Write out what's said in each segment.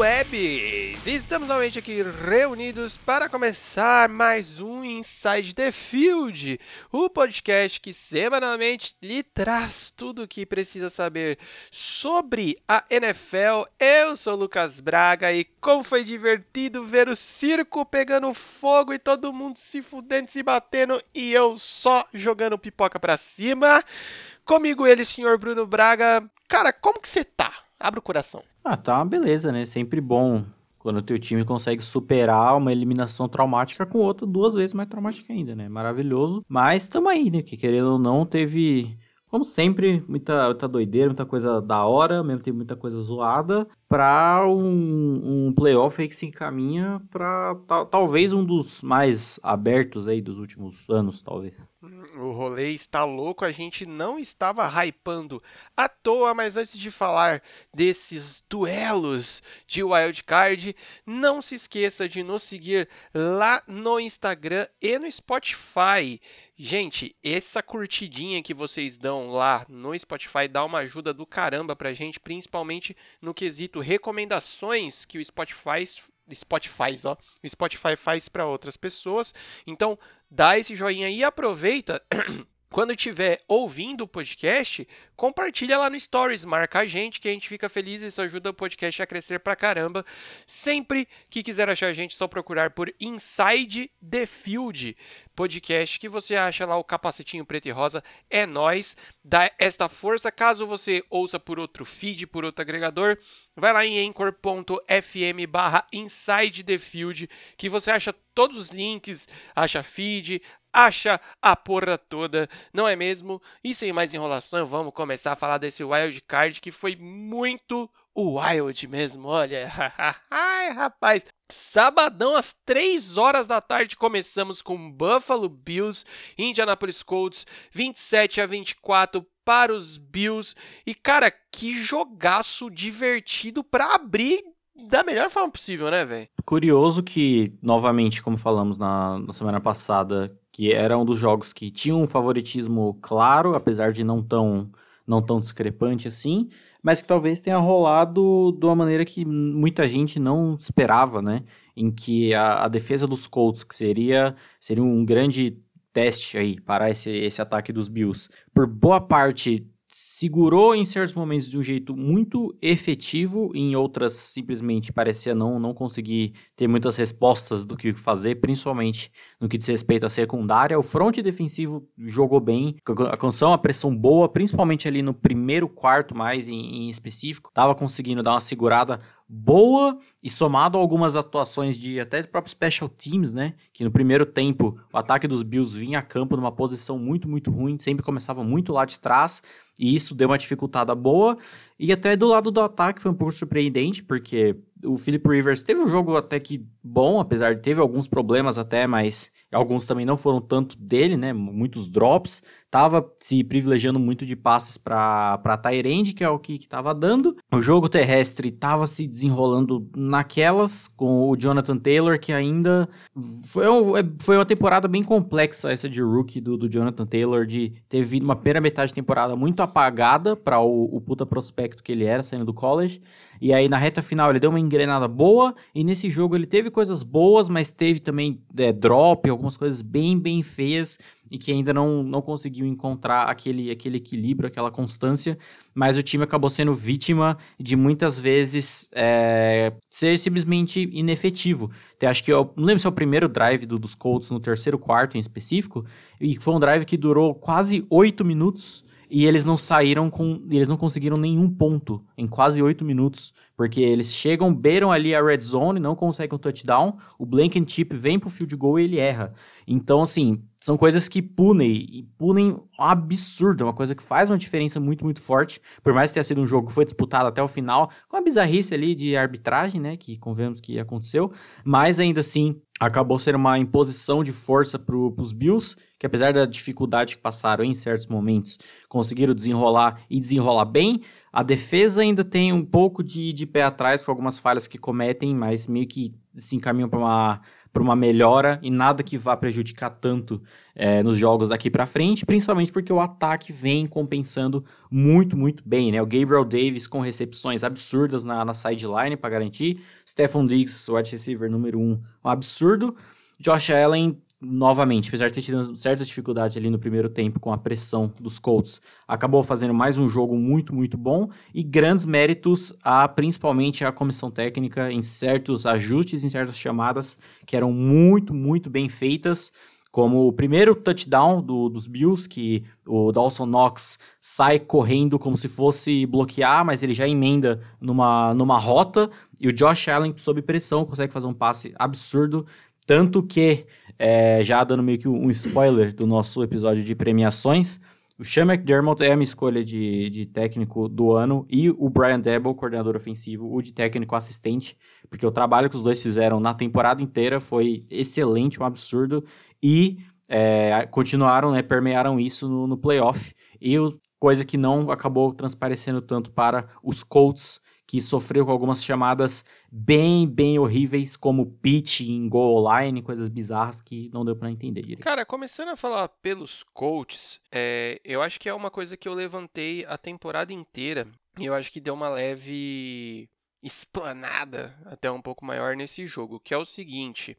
Webs! Estamos novamente aqui reunidos para começar mais um Inside the Field, o podcast que semanalmente lhe traz tudo o que precisa saber sobre a NFL. Eu sou Lucas Braga e como foi divertido ver o circo pegando fogo e todo mundo se fudendo, se batendo e eu só jogando pipoca pra cima. Comigo ele, senhor Bruno Braga. Cara, como que você tá? Abre o coração. Ah, tá uma beleza, né? Sempre bom quando o teu time consegue superar uma eliminação traumática com outra duas vezes mais traumática ainda, né? Maravilhoso. Mas tamo aí, né? Que querendo ou não, teve como sempre, muita, muita doideira, muita coisa da hora, mesmo tem muita coisa zoada, para um, um playoff aí que se encaminha para talvez um dos mais abertos aí dos últimos anos, talvez. O rolê está louco, a gente não estava hypando à toa, mas antes de falar desses duelos de wildcard, não se esqueça de nos seguir lá no Instagram e no Spotify. Gente, essa curtidinha que vocês dão lá no Spotify dá uma ajuda do caramba pra gente, principalmente no quesito recomendações que o Spotify Spotify, ó, o Spotify faz para outras pessoas. Então, dá esse joinha e aproveita quando estiver ouvindo o podcast, compartilha lá no Stories, marca a gente que a gente fica feliz, isso ajuda o podcast a crescer pra caramba. Sempre que quiser achar a gente, só procurar por Inside the Field podcast que você acha lá o capacetinho preto e rosa, é nós. Dá esta força, caso você ouça por outro feed, por outro agregador, vai lá em anchor.fm barra Inside the Field, que você acha todos os links, acha feed, acha a porra toda, não é mesmo? E sem mais enrolação, vamos começar a falar desse wild card que foi muito wild mesmo, olha. Ai, rapaz. Sabadão às 3 horas da tarde começamos com Buffalo Bills, Indianapolis Colts, 27 a 24 para os Bills. E cara, que jogaço divertido para abrir da melhor forma possível, né, velho? Curioso que, novamente, como falamos na, na semana passada, que era um dos jogos que tinha um favoritismo claro, apesar de não tão, não tão discrepante assim, mas que talvez tenha rolado de uma maneira que muita gente não esperava, né? Em que a, a defesa dos Colts, que seria, seria um grande teste aí para esse, esse ataque dos Bills, por boa parte segurou em certos momentos de um jeito muito efetivo, em outras simplesmente parecia não, não conseguir ter muitas respostas do que fazer, principalmente no que diz respeito à secundária. O front defensivo jogou bem, alcançou uma pressão boa, principalmente ali no primeiro quarto mais em, em específico, estava conseguindo dar uma segurada boa e somado a algumas atuações de até de próprio special teams, né? Que no primeiro tempo o ataque dos Bills vinha a campo numa posição muito, muito ruim, sempre começava muito lá de trás, e isso deu uma dificultada boa. E até do lado do ataque foi um pouco surpreendente, porque o Philip Rivers teve um jogo até que bom, apesar de teve alguns problemas até, mas alguns também não foram tanto dele, né? Muitos drops. Tava se privilegiando muito de passes para Tyrande, que é o que estava dando. O jogo terrestre estava se desenrolando naquelas, com o Jonathan Taylor, que ainda. Foi, um, é, foi uma temporada bem complexa essa de rookie do, do Jonathan Taylor, de ter vindo uma primeira metade de temporada muito apagada para o, o puta prospecto que ele era, saindo do college. E aí na reta final ele deu uma engrenada boa, e nesse jogo ele teve coisas boas, mas teve também é, drop, algumas coisas bem, bem feias. E que ainda não, não conseguiu encontrar aquele, aquele equilíbrio, aquela constância, mas o time acabou sendo vítima de muitas vezes é, ser simplesmente inefetivo. Então, acho que eu não lembro se é o primeiro drive do, dos Colts no terceiro quarto em específico, e foi um drive que durou quase oito minutos e eles não saíram com. Eles não conseguiram nenhum ponto em quase oito minutos. Porque eles chegam, beiram ali a red zone, não conseguem um touchdown. O Blankenship vem pro field goal e ele erra. Então, assim, são coisas que punem, e punem um absurdo, é uma coisa que faz uma diferença muito, muito forte, por mais que tenha sido um jogo que foi disputado até o final, com a bizarrice ali de arbitragem, né, que convenhamos que aconteceu, mas ainda assim, acabou sendo uma imposição de força para os Bills, que apesar da dificuldade que passaram em certos momentos, conseguiram desenrolar e desenrolar bem. A defesa ainda tem um pouco de, de pé atrás com algumas falhas que cometem, mas meio que se encaminham para uma, para uma melhora e nada que vá prejudicar tanto é, nos jogos daqui para frente, principalmente porque o ataque vem compensando muito, muito bem, né? O Gabriel Davis com recepções absurdas na, na sideline para garantir, Stephon Diggs, wide receiver número um, um absurdo, Josh Allen novamente, apesar de ter tido certa dificuldade ali no primeiro tempo com a pressão dos Colts, acabou fazendo mais um jogo muito, muito bom e grandes méritos a principalmente a comissão técnica em certos ajustes, em certas chamadas que eram muito, muito bem feitas. Como o primeiro touchdown do, dos Bills, que o Dawson Knox sai correndo como se fosse bloquear, mas ele já emenda numa, numa rota. E o Josh Allen, sob pressão, consegue fazer um passe absurdo. Tanto que é, já dando meio que um spoiler do nosso episódio de premiações, o Sean McDermott é a minha escolha de, de técnico do ano e o Brian Debo, coordenador ofensivo, o de técnico assistente, porque o trabalho que os dois fizeram na temporada inteira foi excelente, um absurdo, e é, continuaram, né, permearam isso no, no playoff, e o, coisa que não acabou transparecendo tanto para os Colts, que sofreu com algumas chamadas bem, bem horríveis, como pitch em goal line, coisas bizarras que não deu para entender direito. Cara, começando a falar pelos coaches, é, eu acho que é uma coisa que eu levantei a temporada inteira e eu acho que deu uma leve explanada até um pouco maior nesse jogo, que é o seguinte: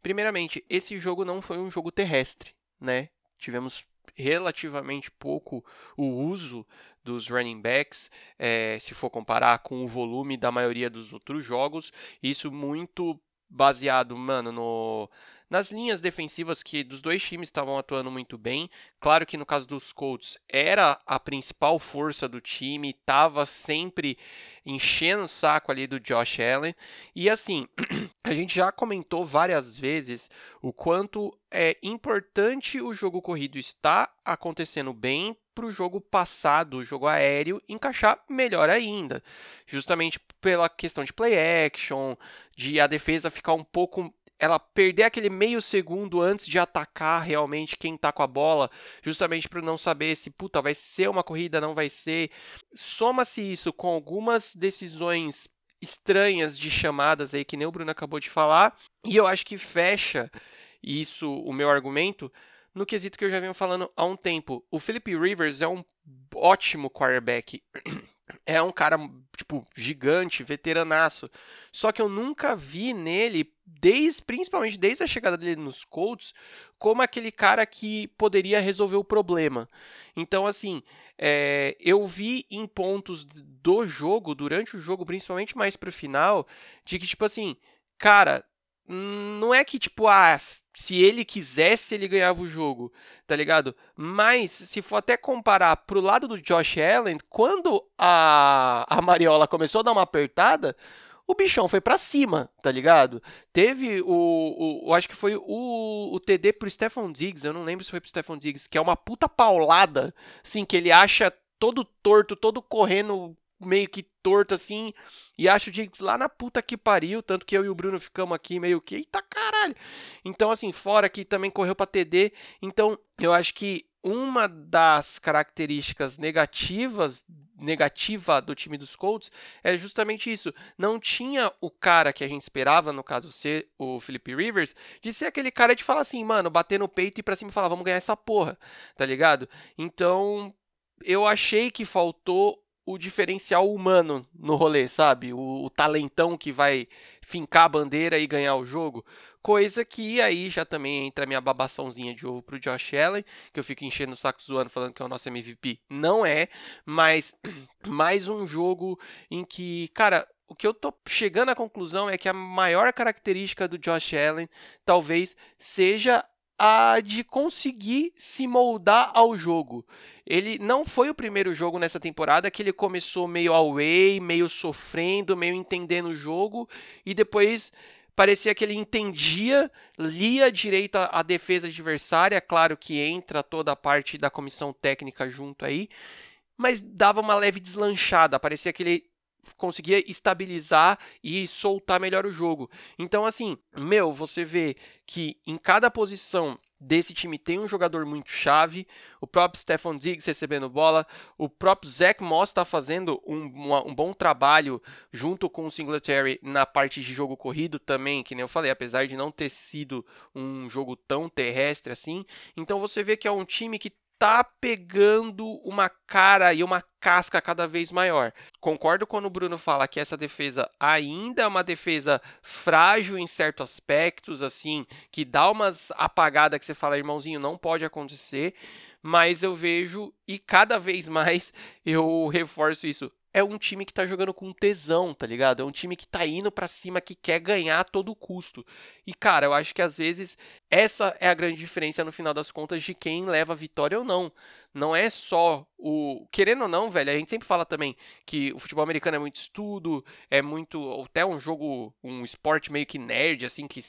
primeiramente, esse jogo não foi um jogo terrestre, né? Tivemos relativamente pouco o uso dos running backs, é, se for comparar com o volume da maioria dos outros jogos. Isso muito baseado, mano, no, nas linhas defensivas que dos dois times estavam atuando muito bem. Claro que no caso dos Colts era a principal força do time, estava sempre enchendo o saco ali do Josh Allen. E assim, a gente já comentou várias vezes o quanto é importante o jogo corrido estar acontecendo bem para o jogo passado, o jogo aéreo, encaixar melhor ainda. Justamente pela questão de play action, de a defesa ficar um pouco ela perder aquele meio segundo antes de atacar realmente quem tá com a bola, justamente para não saber se puta vai ser uma corrida, não vai ser. Soma-se isso com algumas decisões estranhas de chamadas aí que nem o Bruno acabou de falar, e eu acho que fecha isso o meu argumento no quesito que eu já venho falando há um tempo. O Philip Rivers é um ótimo quarterback. É um cara, tipo, gigante, veteranaço. Só que eu nunca vi nele, desde, principalmente desde a chegada dele nos Colts, como aquele cara que poderia resolver o problema. Então, assim, é, eu vi em pontos do jogo, durante o jogo, principalmente mais pro final, de que, tipo assim, cara, não é que, tipo, ah, se ele quisesse, ele ganhava o jogo, tá ligado? Mas, se for até comparar pro lado do Josh Allen, quando a, a Mariola começou a dar uma apertada, o bichão foi para cima, tá ligado? Teve o, o, acho que foi o, o TD pro Stephon Diggs, eu não lembro se foi pro Stephon Diggs, que é uma puta paulada, assim, que ele acha todo torto, todo correndo meio que torto assim, e acho o lá na puta que pariu, tanto que eu e o Bruno ficamos aqui meio que, eita caralho. Então, assim, fora que também correu para TD, então eu acho que uma das características negativas negativa do time dos Colts é justamente isso. Não tinha o cara que a gente esperava, no caso ser o Philip Rivers, de ser aquele cara de falar assim, mano, bater no peito e pra cima falar, vamos ganhar essa porra, tá ligado? Então, eu achei que faltou o diferencial humano no rolê, sabe? O, o, talentão que vai fincar a bandeira e ganhar o jogo. Coisa que aí já também entra a minha babaçãozinha de ovo pro Josh Allen, que eu fico enchendo o saco zoando falando que é o nosso MVP. Não é, mas mais um jogo em que, cara, o que eu tô chegando à conclusão é que a maior característica do Josh Allen talvez seja a de conseguir se moldar ao jogo. Ele não foi o primeiro jogo nessa temporada que ele começou meio away, meio sofrendo, meio entendendo o jogo e depois parecia que ele entendia, lia direito a, a defesa adversária, claro que entra toda a parte da comissão técnica junto aí, mas dava uma leve deslanchada, parecia que ele conseguia estabilizar e soltar melhor o jogo. Então, assim, meu, você vê que em cada posição desse time tem um jogador muito chave, o próprio Stephon Diggs recebendo bola, o próprio Zach Moss está fazendo um, um, bom trabalho junto com o Singletary na parte de jogo corrido também, que nem eu falei, apesar de não ter sido um jogo tão terrestre assim. Então você vê que é um time que tá pegando uma cara e uma casca cada vez maior. Concordo quando o Bruno fala que essa defesa ainda é uma defesa frágil em certos aspectos, assim, que dá umas apagadas que você fala, irmãozinho, não pode acontecer, mas eu vejo e cada vez mais eu reforço isso é um time que tá jogando com tesão, tá ligado? É um time que tá indo para cima, que quer ganhar a todo custo. E, cara, eu acho que às vezes essa é a grande diferença no final das contas de quem leva a vitória ou não. Não é só o. Querendo ou não, velho, a gente sempre fala também que o futebol americano é muito estudo, é muito. Até um jogo, um esporte meio que nerd, assim, que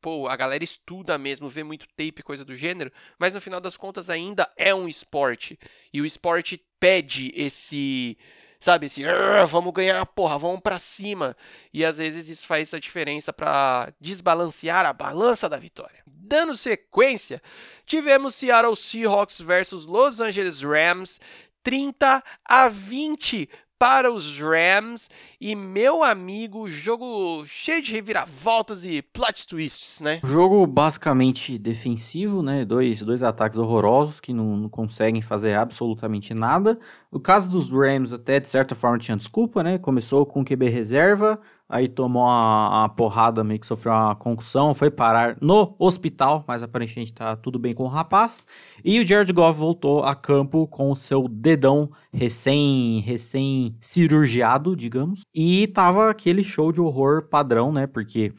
pô, a galera estuda mesmo, vê muito tape, coisa do gênero, mas no final das contas ainda é um esporte. E o esporte pede esse sabe? Assim, vamos ganhar, porra, vamos para cima. E às vezes isso faz essa diferença para desbalancear a balança da vitória. Dando sequência, tivemos Seattle Seahawks versus Los Angeles Rams, 30 a 20 para os Rams. E meu amigo, jogo cheio de reviravoltas e plot twists, né? Jogo basicamente defensivo, né? Dois, dois ataques horrorosos que não, não conseguem fazer absolutamente nada. O caso dos Rams, até de certa forma, tinha desculpa, né? Começou com QB reserva, aí tomou uma, uma, porrada, meio que sofreu uma concussão, foi parar no hospital, mas aparentemente tá tudo bem com o rapaz. E o Jared Goff voltou a campo com o seu dedão recém, recém cirurgiado, digamos. E tava aquele show de horror padrão, né? Porque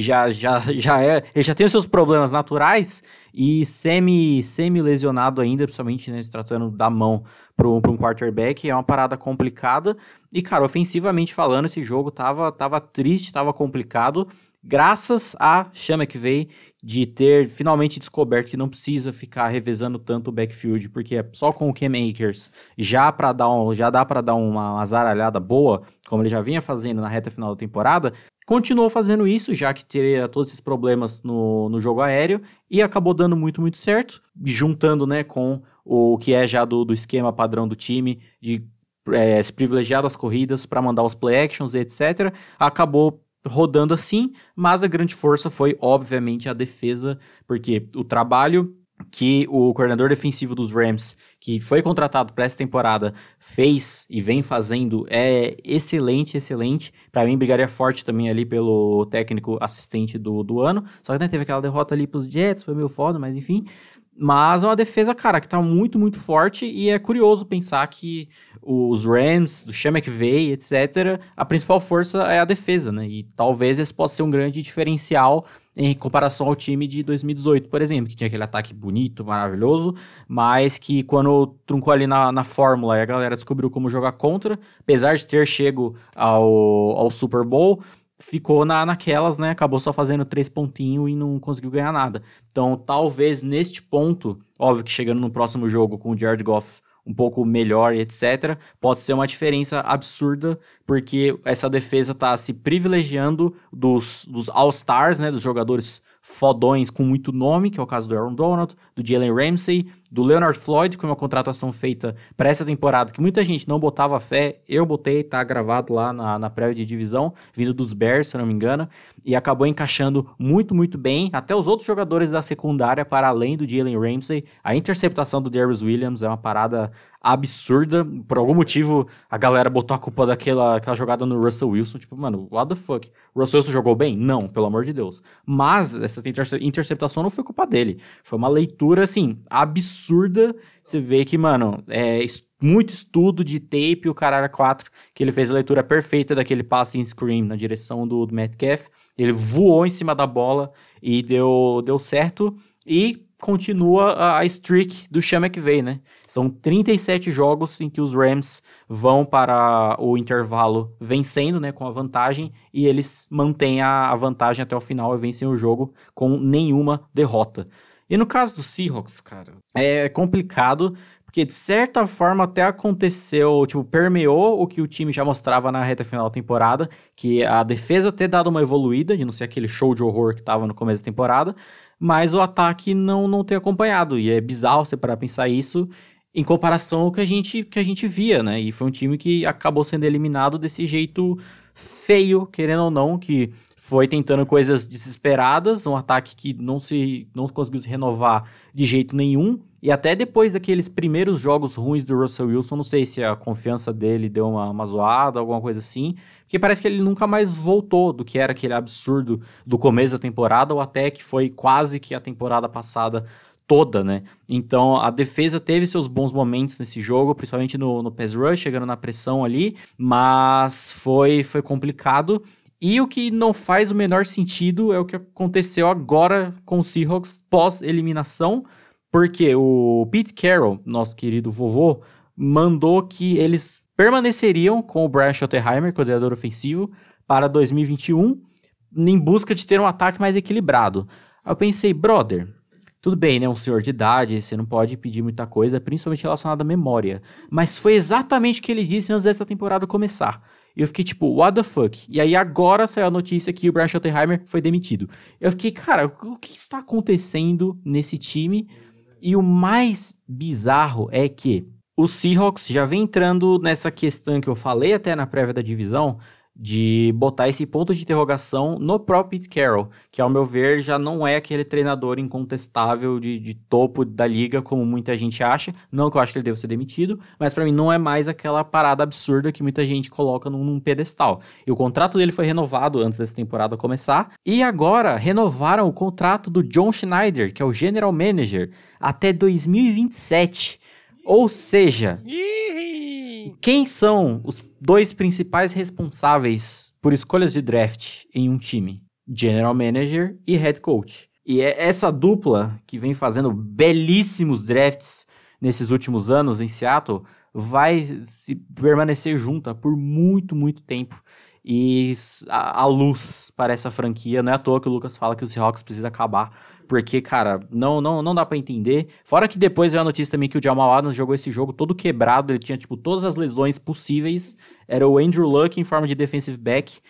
já, já, já é. Ele já tem os seus problemas naturais e semi, semi lesionado ainda, principalmente né, se tratando da mão para um quarterback, é uma parada complicada. E, cara, ofensivamente falando, esse jogo tava, tava triste, tava complicado. Graças a Sean McVay de ter finalmente descoberto que não precisa ficar revezando tanto o backfield, porque é só com o Cam Akers já para dar um, já dá para dar uma azaralhada boa, como ele já vinha fazendo na reta final da temporada, continuou fazendo isso, já que teria todos esses problemas no, no jogo aéreo, e acabou dando muito, muito certo, juntando né, com o que é já do, do esquema padrão do time, de é, se privilegiar das corridas para mandar os play actions e etc. Acabou rodando assim, mas a grande força foi, obviamente, a defesa, porque o trabalho que o coordenador defensivo dos Rams, que foi contratado para essa temporada, fez e vem fazendo é excelente, excelente. Para mim, brigaria forte também ali pelo técnico assistente do, do ano. Só que né, teve aquela derrota ali pros Jets, foi meio foda, mas enfim. Mas é uma defesa, cara, que tá muito, muito forte e é curioso pensar que os Rams, do Sean McVay, etc., a principal força é a defesa, né? E talvez esse possa ser um grande diferencial em comparação ao time de 2018, por exemplo, que tinha aquele ataque bonito, maravilhoso, mas que quando truncou ali na, na fórmula e a galera descobriu como jogar contra, apesar de ter chego ao, ao Super Bowl, ficou na, naquelas, né? Acabou só fazendo três pontinhos e não conseguiu ganhar nada. Então, talvez neste ponto, óbvio que chegando no próximo jogo com o Jared Goff um pouco melhor e etc., pode ser uma diferença absurda, porque essa defesa está se privilegiando dos, dos All-Stars, né? Dos jogadores fodões com muito nome, que é o caso do Aaron Donald, do Jalen Ramsey, do Leonard Floyd, que é uma contratação feita para essa temporada, que muita gente não botava fé, eu botei, tá gravado lá na, na prévia de divisão, vindo dos Bears, se não me engano, e acabou encaixando muito, muito bem, até os outros jogadores da secundária, para além do Jalen Ramsey, a interceptação do Darius Williams é uma parada absurda. Por algum motivo, a galera botou a culpa daquela aquela jogada no Russell Wilson. Tipo, mano, what the fuck? O Russell Wilson jogou bem? Não, pelo amor de Deus. Mas essa interceptação não foi culpa dele. Foi uma leitura, assim, absurda. Você vê que, mano, é muito estudo de tape, o Carara 4, que ele fez a leitura perfeita daquele passe em screen na direção do, do Metcalf. Ele voou em cima da bola e deu, deu certo. E continua a streak do Sean McVay, né? São 37 jogos em que os Rams vão para o intervalo vencendo, né, com a vantagem, e eles mantêm a, vantagem até o final e vencem o jogo com nenhuma derrota. E no caso do Seahawks, cara, é complicado, porque de certa forma até aconteceu, tipo, permeou o que o time já mostrava na reta final da temporada, que a defesa ter dado uma evoluída, de não ser aquele show de horror que tava no começo da temporada, mas o ataque não, não ter acompanhado. E é bizarro você parar pensar isso em comparação ao que a gente, que a gente via, né? E foi um time que acabou sendo eliminado desse jeito feio, querendo ou não, que foi tentando coisas desesperadas, um ataque que não se não conseguiu se renovar de jeito nenhum. E até depois daqueles primeiros jogos ruins do Russell Wilson, não sei se a confiança dele deu uma, uma zoada, alguma coisa assim, porque parece que ele nunca mais voltou do que era aquele absurdo do começo da temporada, ou até que foi quase que a temporada passada toda, né? Então a defesa teve seus bons momentos nesse jogo, principalmente no, no pass rush, chegando na pressão ali, mas foi, foi complicado. E o que não faz o menor sentido é o que aconteceu agora com o Seahawks pós-eliminação porque o Pete Carroll, nosso querido vovô, mandou que eles permaneceriam com o Brian Schottenheimer, coordenador ofensivo, para 2021, em busca de ter um ataque mais equilibrado. Aí eu pensei, brother, tudo bem, né? Um senhor de idade, você não pode pedir muita coisa, principalmente relacionada à memória. Mas foi exatamente o que ele disse antes dessa temporada começar. Eu fiquei tipo, what the fuck? E aí agora saiu a notícia que o Brian Schottenheimer foi demitido. Eu fiquei, cara, o que está acontecendo nesse time? E o mais bizarro é que o Seahawks já vem entrando nessa questão que eu falei até na prévia da divisão, de botar esse ponto de interrogação no próprio Pete Carroll, que ao meu ver já não é aquele treinador incontestável de, de topo da liga, como muita gente acha. Não que eu acho que ele deva ser demitido, mas para mim não é mais aquela parada absurda que muita gente coloca num, num, pedestal. E o contrato dele foi renovado antes dessa temporada começar, e agora renovaram o contrato do John Schneider, que é o general manager, até 2027. Ou seja, quem são os dois principais responsáveis por escolhas de draft em um time: General Manager e Head Coach. E é essa dupla que vem fazendo belíssimos drafts nesses últimos anos em Seattle vai se permanecer junta por muito, muito tempo e a, a, luz para essa franquia. Não é à toa que o Lucas fala que o Seahawks precisa acabar, porque, cara, não não, não dá para entender. Fora que depois veio a notícia também que o Jamal Adams jogou esse jogo todo quebrado, ele tinha, tipo, todas as lesões possíveis. Era o Andrew Luck em forma de defensive back.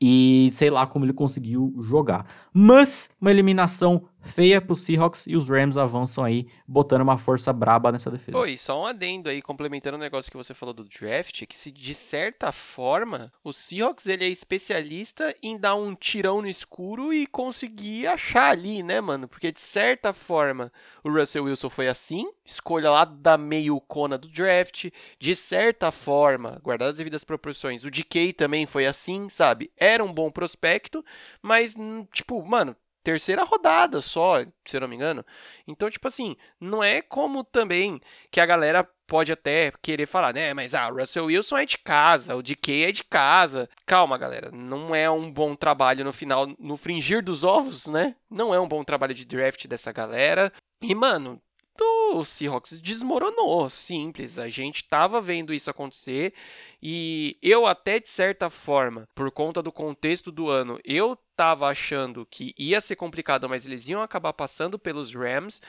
E sei lá como ele conseguiu jogar. Mas uma eliminação feia pro Seahawks e os Rams avançam aí, botando uma força braba nessa defesa. Oi, só um adendo aí, complementando o negócio que você falou do draft, que se de certa forma o Seahawks ele é especialista em dar um tirão no escuro e conseguir achar ali, né, mano? Porque de certa forma o Russell Wilson foi assim, escolha lá da meio cona do draft, de certa forma, guardadas as devidas proporções, o DK também foi assim, sabe? Era um bom prospecto, mas tipo, mano, terceira rodada só, se eu não me engano. Então, tipo assim, não é como também que a galera pode até querer falar, né? Mas ah, Russell Wilson é de casa, o DK é de casa. Calma, galera, não é um bom trabalho no final, no fringir dos ovos, né? Não é um bom trabalho de draft dessa galera. E, mano, o Seahawks desmoronou, simples. A gente estava vendo isso acontecer e eu até de certa forma, por conta do contexto do ano, eu estava achando que ia ser complicado, mas eles iam acabar passando pelos Rams.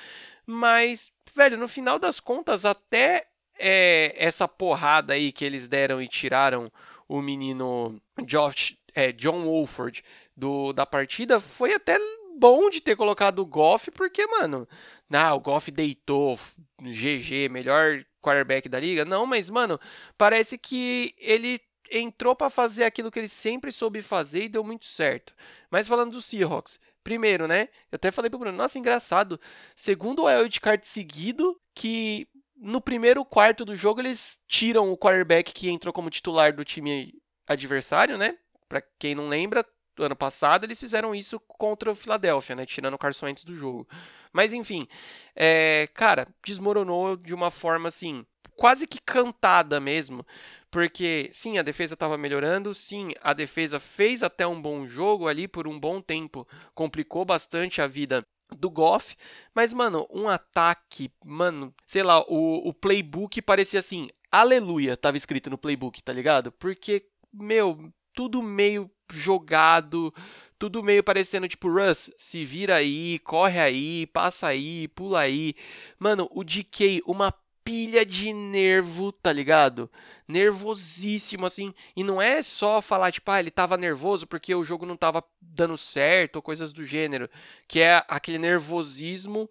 Mas, velho, no final das contas, até é, essa porrada aí que eles deram e tiraram o menino Josh, é, John Wolford do, da partida foi até bom de ter colocado o Goff, porque, mano, ah, o Goff deitou, GG, melhor quarterback da liga. Não, mas, mano, parece que ele entrou para fazer aquilo que ele sempre soube fazer e deu muito certo. Mas falando do Seahawks, primeiro, né? Eu até falei pro Bruno, nossa, engraçado. Segundo o wildcard seguido, que no primeiro quarto do jogo eles tiram o quarterback que entrou como titular do time adversário, né? Para quem não lembra, do ano passado, eles fizeram isso contra o Philadelphia, né? Tirando o Carson Wentz do jogo. Mas enfim, é, cara, desmoronou de uma forma assim, quase que cantada mesmo. Porque, sim, a defesa estava melhorando, sim, a defesa fez até um bom jogo ali por um bom tempo, complicou bastante a vida do Goff, mas, mano, um ataque, mano, sei lá, o, o playbook parecia assim, aleluia, tava escrito no playbook, tá ligado? Porque, meu, tudo meio jogado, tudo meio parecendo tipo, Russ, se vira aí, corre aí, passa aí, pula aí. Mano, o DK, uma pilha de nervo, tá ligado? Nervosíssimo, assim. E não é só falar, tipo, ah, ele tava nervoso porque o jogo não tava dando certo, ou coisas do gênero. Que é aquele nervosismo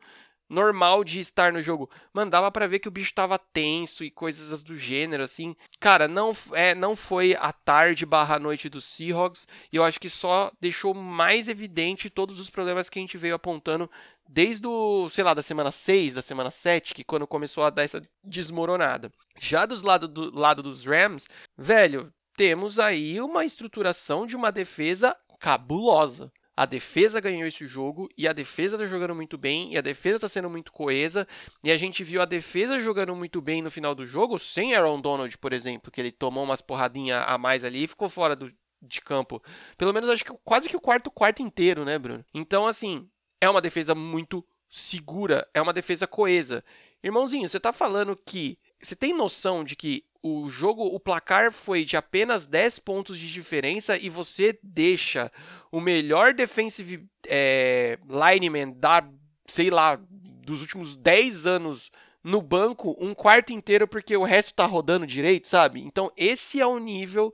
normal de estar no jogo. Mano, dava pra ver que o bicho tava tenso e coisas do gênero, assim. Cara, não, é, não foi a tarde barra noite do Seahawks. E eu acho que só deixou mais evidente todos os problemas que a gente veio apontando desde o, sei lá, da semana 6, da semana 7, que quando começou a dar essa desmoronada. Já dos lado do lado dos Rams, velho, temos aí uma estruturação de uma defesa cabulosa. A defesa ganhou esse jogo e a defesa tá jogando muito bem e a defesa tá sendo muito coesa. E a gente viu a defesa jogando muito bem no final do jogo, sem Aaron Donald, por exemplo, que ele tomou umas porradinhas a mais ali e ficou fora do, de campo. Pelo menos acho que quase que o quarto quarto inteiro, né, Bruno? Então, assim, é uma defesa muito segura, é uma defesa coesa. Irmãozinho, você tá falando que. Você tem noção de que o jogo, o placar foi de apenas 10 pontos de diferença e você deixa o melhor defensive é, lineman da, sei lá, dos últimos 10 anos no banco um quarto inteiro porque o resto tá rodando direito, sabe? Então esse é o nível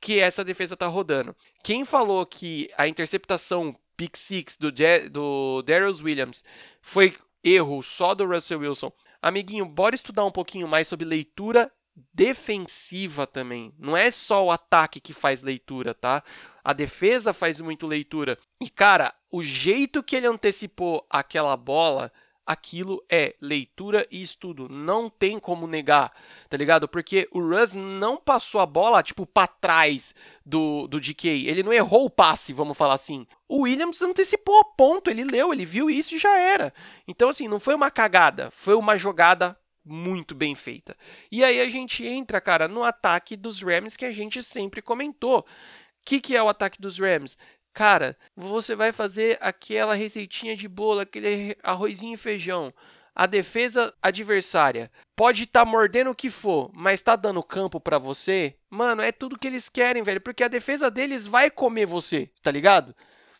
que essa defesa tá rodando. Quem falou que a interceptação pick six do, do Darius Williams foi erro só do Russell Wilson, amiguinho, bora estudar um pouquinho mais sobre leitura defensiva também. Não é só o ataque que faz leitura, tá? A defesa faz muito leitura. E cara, o jeito que ele antecipou aquela bola, aquilo é leitura e estudo. Não tem como negar, tá ligado? Porque o Russ não passou a bola, tipo, para trás do, do DK. Ele não errou o passe, vamos falar assim. O Williams antecipou, ponto. Ele leu, ele viu isso e já era. Então, assim, não foi uma cagada, foi uma jogada muito bem feita. E aí a gente entra, cara, no ataque dos Rams que a gente sempre comentou. O que, que é o ataque dos Rams? Cara, você vai fazer aquela receitinha de bolo, aquele arrozinho e feijão. A defesa adversária pode estar tá mordendo o que for, mas tá dando campo para você. Mano, é tudo que eles querem, velho, porque a defesa deles vai comer você, tá ligado?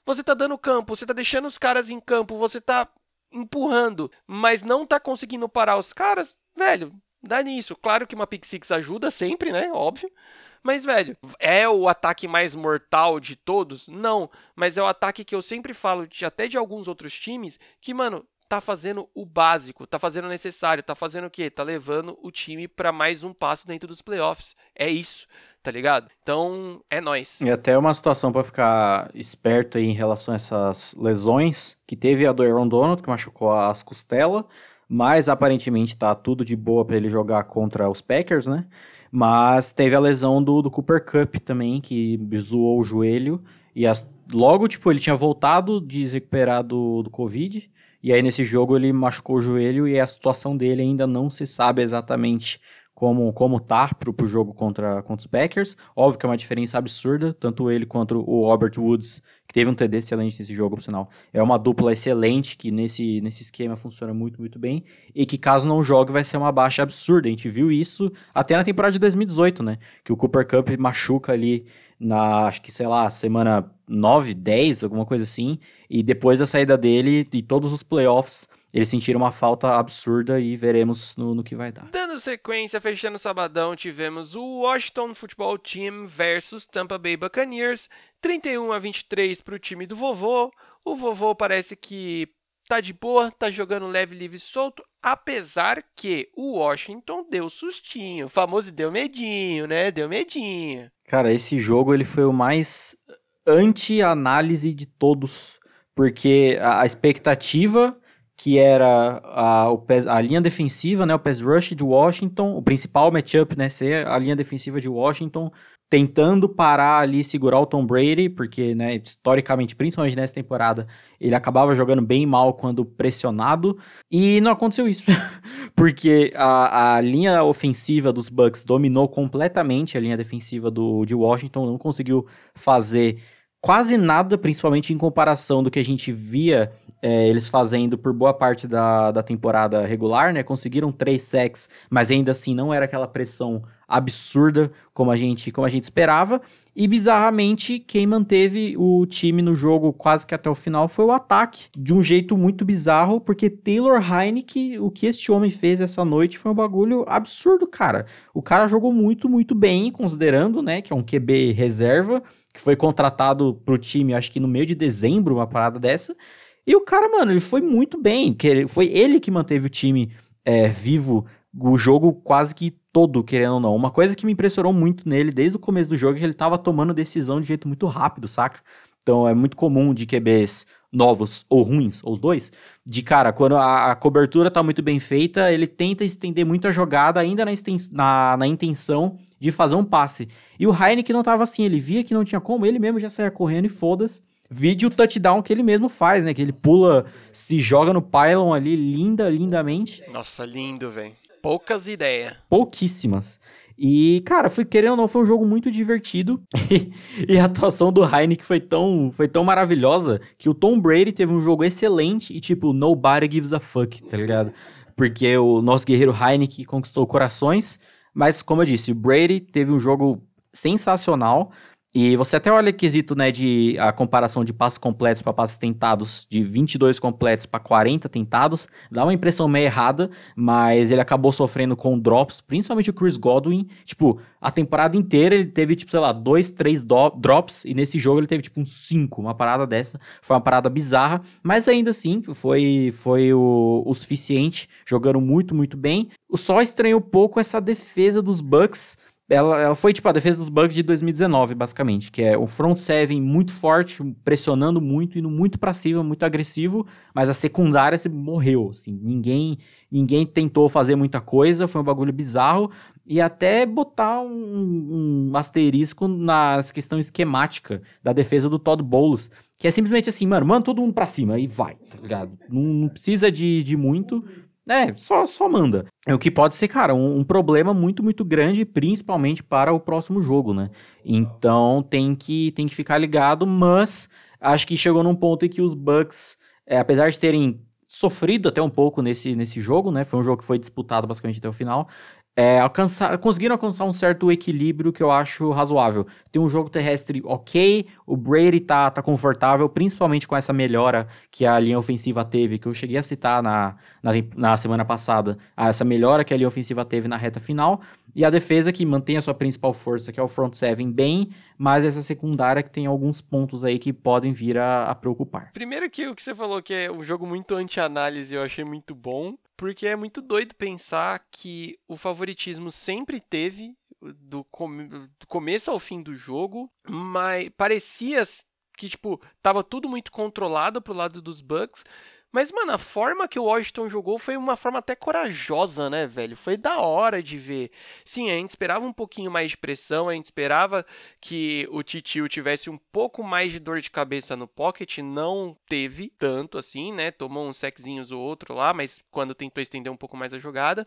Você tá dando campo, você tá deixando os caras em campo, você tá empurrando, mas não tá conseguindo parar os caras, velho, dá nisso. Claro que uma pick six ajuda sempre, né? Óbvio. Mas, velho, é o ataque mais mortal de todos? Não. Mas é o ataque que eu sempre falo, de, até de alguns outros times, que, mano, tá fazendo o básico, tá fazendo o necessário, tá fazendo o quê? Tá levando o time para mais um passo dentro dos playoffs. É isso tá ligado? Então, é nós. E até uma situação para ficar esperto aí em relação a essas lesões, que teve a do Aaron Donald, que machucou as costelas, mas aparentemente tá tudo de boa para ele jogar contra os Packers, né? Mas teve a lesão do, do Cooper Cup também, que zoou o joelho, e as, logo, tipo, ele tinha voltado de se recuperar do, do Covid, e aí nesse jogo ele machucou o joelho e a situação dele ainda não se sabe exatamente como, como tá pro, pro jogo contra, contra os Packers. Óbvio que é uma diferença absurda, tanto ele quanto o Robert Woods, que teve um TD excelente nesse jogo, por sinal. É uma dupla excelente que nesse, nesse esquema funciona muito, muito bem. E que caso não jogue vai ser uma baixa absurda. A gente viu isso até na temporada de 2018, né? Que o Cooper Cup machuca ali na, acho que, sei lá, semana 9, 10, alguma coisa assim. E depois da saída dele e todos os playoffs eles sentiram uma falta absurda e veremos no, no que vai dar. Dando sequência, fechando o sabadão, tivemos o Washington Football Team versus Tampa Bay Buccaneers, 31 a 23 para o time do vovô. O vovô parece que tá de boa, tá jogando leve, livre e solto, apesar que o Washington deu sustinho, o famoso deu medinho, né? Deu medinho. Cara, esse jogo ele foi o mais anti-análise de todos, porque a expectativa que era a, o, a linha defensiva, né, o pass rush de Washington, o principal matchup, né, ser a linha defensiva de Washington, tentando parar ali, segurar o Tom Brady, porque, né, historicamente, principalmente nessa temporada, ele acabava jogando bem mal quando pressionado, e não aconteceu isso, porque a, a linha ofensiva dos Bucks dominou completamente a linha defensiva do, de Washington, não conseguiu fazer quase nada, principalmente em comparação do que a gente via é, eles fazendo por boa parte da, da temporada regular, né? Conseguiram três sacks, mas ainda assim não era aquela pressão absurda como a gente, como a gente esperava. E bizarramente, quem manteve o time no jogo quase que até o final foi o ataque, de um jeito muito bizarro, porque Taylor Heineke, o que este homem fez essa noite foi um bagulho absurdo, cara. O cara jogou muito, muito bem, considerando, né, que é um QB reserva, que foi contratado pro time, acho que no meio de dezembro, uma parada dessa. E o cara, mano, ele foi muito bem, que foi ele que manteve o time é, vivo o jogo quase que todo, querendo ou não. Uma coisa que me impressionou muito nele desde o começo do jogo é que ele tava tomando decisão de jeito muito rápido, saca? Então é muito comum de QBs novos ou ruins, ou os dois, de cara, quando a, a cobertura tá muito bem feita, ele tenta estender muito a jogada ainda na, na, na intenção de fazer um passe. E o Heineken não tava assim, ele via que não tinha como, ele mesmo já saía correndo e foda-se. Vídeo touchdown que ele mesmo faz, né? Que ele pula, se joga no pylon ali, linda, lindamente. Nossa, lindo, velho. Poucas ideias. Pouquíssimas. E, cara, foi, querendo ou não, foi um jogo muito divertido. e a atuação do Heineken foi tão, foi tão maravilhosa que o Tom Brady teve um jogo excelente e, tipo, nobody gives a fuck, tá ligado? Porque o nosso guerreiro Heineken conquistou corações. Mas, como eu disse, o Brady teve um jogo sensacional. E você até olha quesito, né, de a comparação de passes completos para passes tentados, de 22 completos para 40 tentados, dá uma impressão meio errada, mas ele acabou sofrendo com drops, principalmente o Chris Godwin, tipo, a temporada inteira ele teve, tipo, sei lá, dois, três drops, e nesse jogo ele teve, tipo, uns cinco, uma parada dessa, foi uma parada bizarra, mas ainda assim, foi, foi o, o suficiente, jogando muito, muito bem. Só estranhou pouco essa defesa dos Bucks, ela, ela foi tipo a defesa dos Bucks de 2019, basicamente, que é o front seven muito forte, pressionando muito, indo muito para cima, muito agressivo, mas a secundária morreu, assim, ninguém ninguém tentou fazer muita coisa, foi um bagulho bizarro, e até botar um, um asterisco na questão esquemática da defesa do Todd Bowles, que é simplesmente assim, mano, manda todo mundo pra cima e vai, tá ligado? Não, não precisa de, de muito, é, só, só manda. É o que pode ser, cara, um, um, problema muito, muito grande, principalmente para o próximo jogo, né? Então tem que, tem que ficar ligado, mas acho que chegou num ponto em que os Bucks, é, apesar de terem sofrido até um pouco nesse, nesse jogo, né? Foi um jogo que foi disputado basicamente até o final é, alcançar, conseguiram alcançar um certo equilíbrio que eu acho razoável. Tem um jogo terrestre ok, o Brady tá, tá confortável, principalmente com essa melhora que a linha ofensiva teve, que eu cheguei a citar na, na, na semana passada, essa melhora que a linha ofensiva teve na reta final, e a defesa que mantém a sua principal força, que é o front seven, bem, mas essa secundária que tem alguns pontos aí que podem vir a, a preocupar. Primeiro que o que você falou que é um jogo muito anti-análise, eu achei muito bom porque é muito doido pensar que o favoritismo sempre teve do, do começo ao fim do jogo, mas parecia que tipo tava tudo muito controlado pro lado dos Bucks, mas, mano, a forma que o Washington jogou foi uma forma até corajosa, né, velho? Foi da hora de ver. Sim, a gente esperava um pouquinho mais de pressão, a gente esperava que o Titio tivesse um pouco mais de dor de cabeça no pocket, não teve tanto assim, né? Tomou uns sexinhos ou outro lá, mas quando tentou estender um pouco mais a jogada.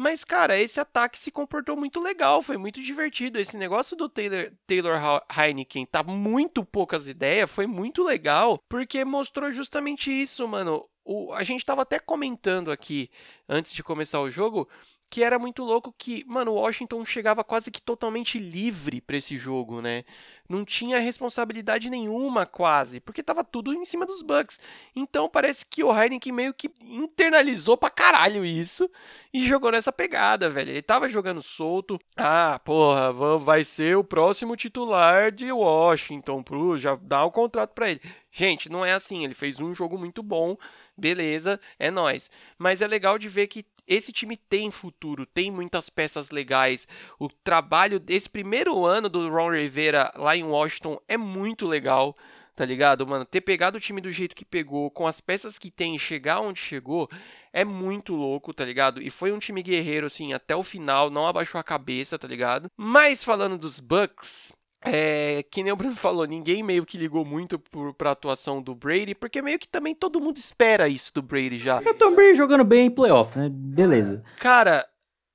Mas, cara, esse ataque se comportou muito legal, foi muito divertido. Esse negócio do Taylor, Taylor Heineken tá muito poucas ideias, foi muito legal, porque mostrou justamente isso, mano. O, a gente tava até comentando aqui, antes de começar o jogo, que era muito louco que, mano, Washington chegava quase que totalmente livre para esse jogo, né? Não tinha responsabilidade nenhuma quase, porque tava tudo em cima dos Bucks. Então parece que o Heineken meio que internalizou pra caralho isso e jogou nessa pegada, velho. Ele tava jogando solto. Ah, porra, vai ser o próximo titular de Washington, pro já dá o contrato para ele. Gente, não é assim. Ele fez um jogo muito bom, beleza, é nós. Mas é legal de ver que esse time tem futuro, tem muitas peças legais. O trabalho desse primeiro ano do Ron Rivera lá em Washington é muito legal, tá ligado, mano? Ter pegado o time do jeito que pegou, com as peças que tem chegar onde chegou, é muito louco, tá ligado? E foi um time guerreiro, assim, até o final, não abaixou a cabeça, tá ligado? Mas falando dos Bucks, é, que nem o Bruno falou, ninguém meio que ligou muito por, pra atuação do Brady, porque meio que também todo mundo espera isso do Brady já. Eu Brady jogando bem em playoff, né? Beleza. Cara,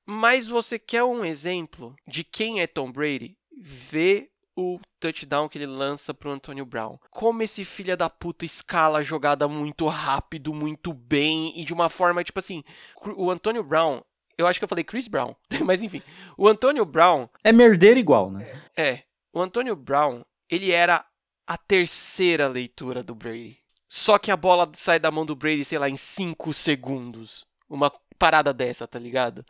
mas você quer um exemplo de quem é Tom Brady? Vê o touchdown que ele lança pro Antonio Brown. Como esse filho da puta escala a jogada muito rápido, muito bem e de uma forma tipo assim, o Antonio Brown Eu acho que eu falei Chris Brown. Mas enfim, o Antônio Brown. É merdeiro igual, né? É. O Antônio Brown, ele era a terceira leitura do Brady. Só que a bola sai da mão do Brady, sei lá, em 5 segundos. Uma parada dessa, tá ligado?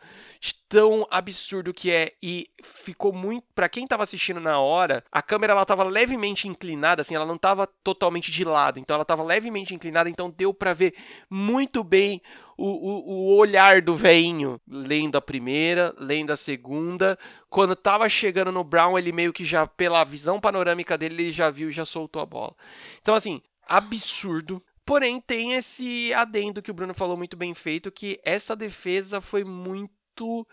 Tão absurdo que é e ficou muito, para quem tava assistindo na hora, a câmera ela tava levemente inclinada, assim, ela não tava totalmente de lado, então ela tava levemente inclinada, então deu para ver muito bem o, o, o olhar do veinho, lendo a primeira, lendo a segunda, quando tava chegando no Brown, ele meio que já pela visão panorâmica dele, ele já viu e já soltou a bola. Então assim, absurdo, Porém, tem esse adendo que o Bruno falou muito bem feito, que essa defesa foi muito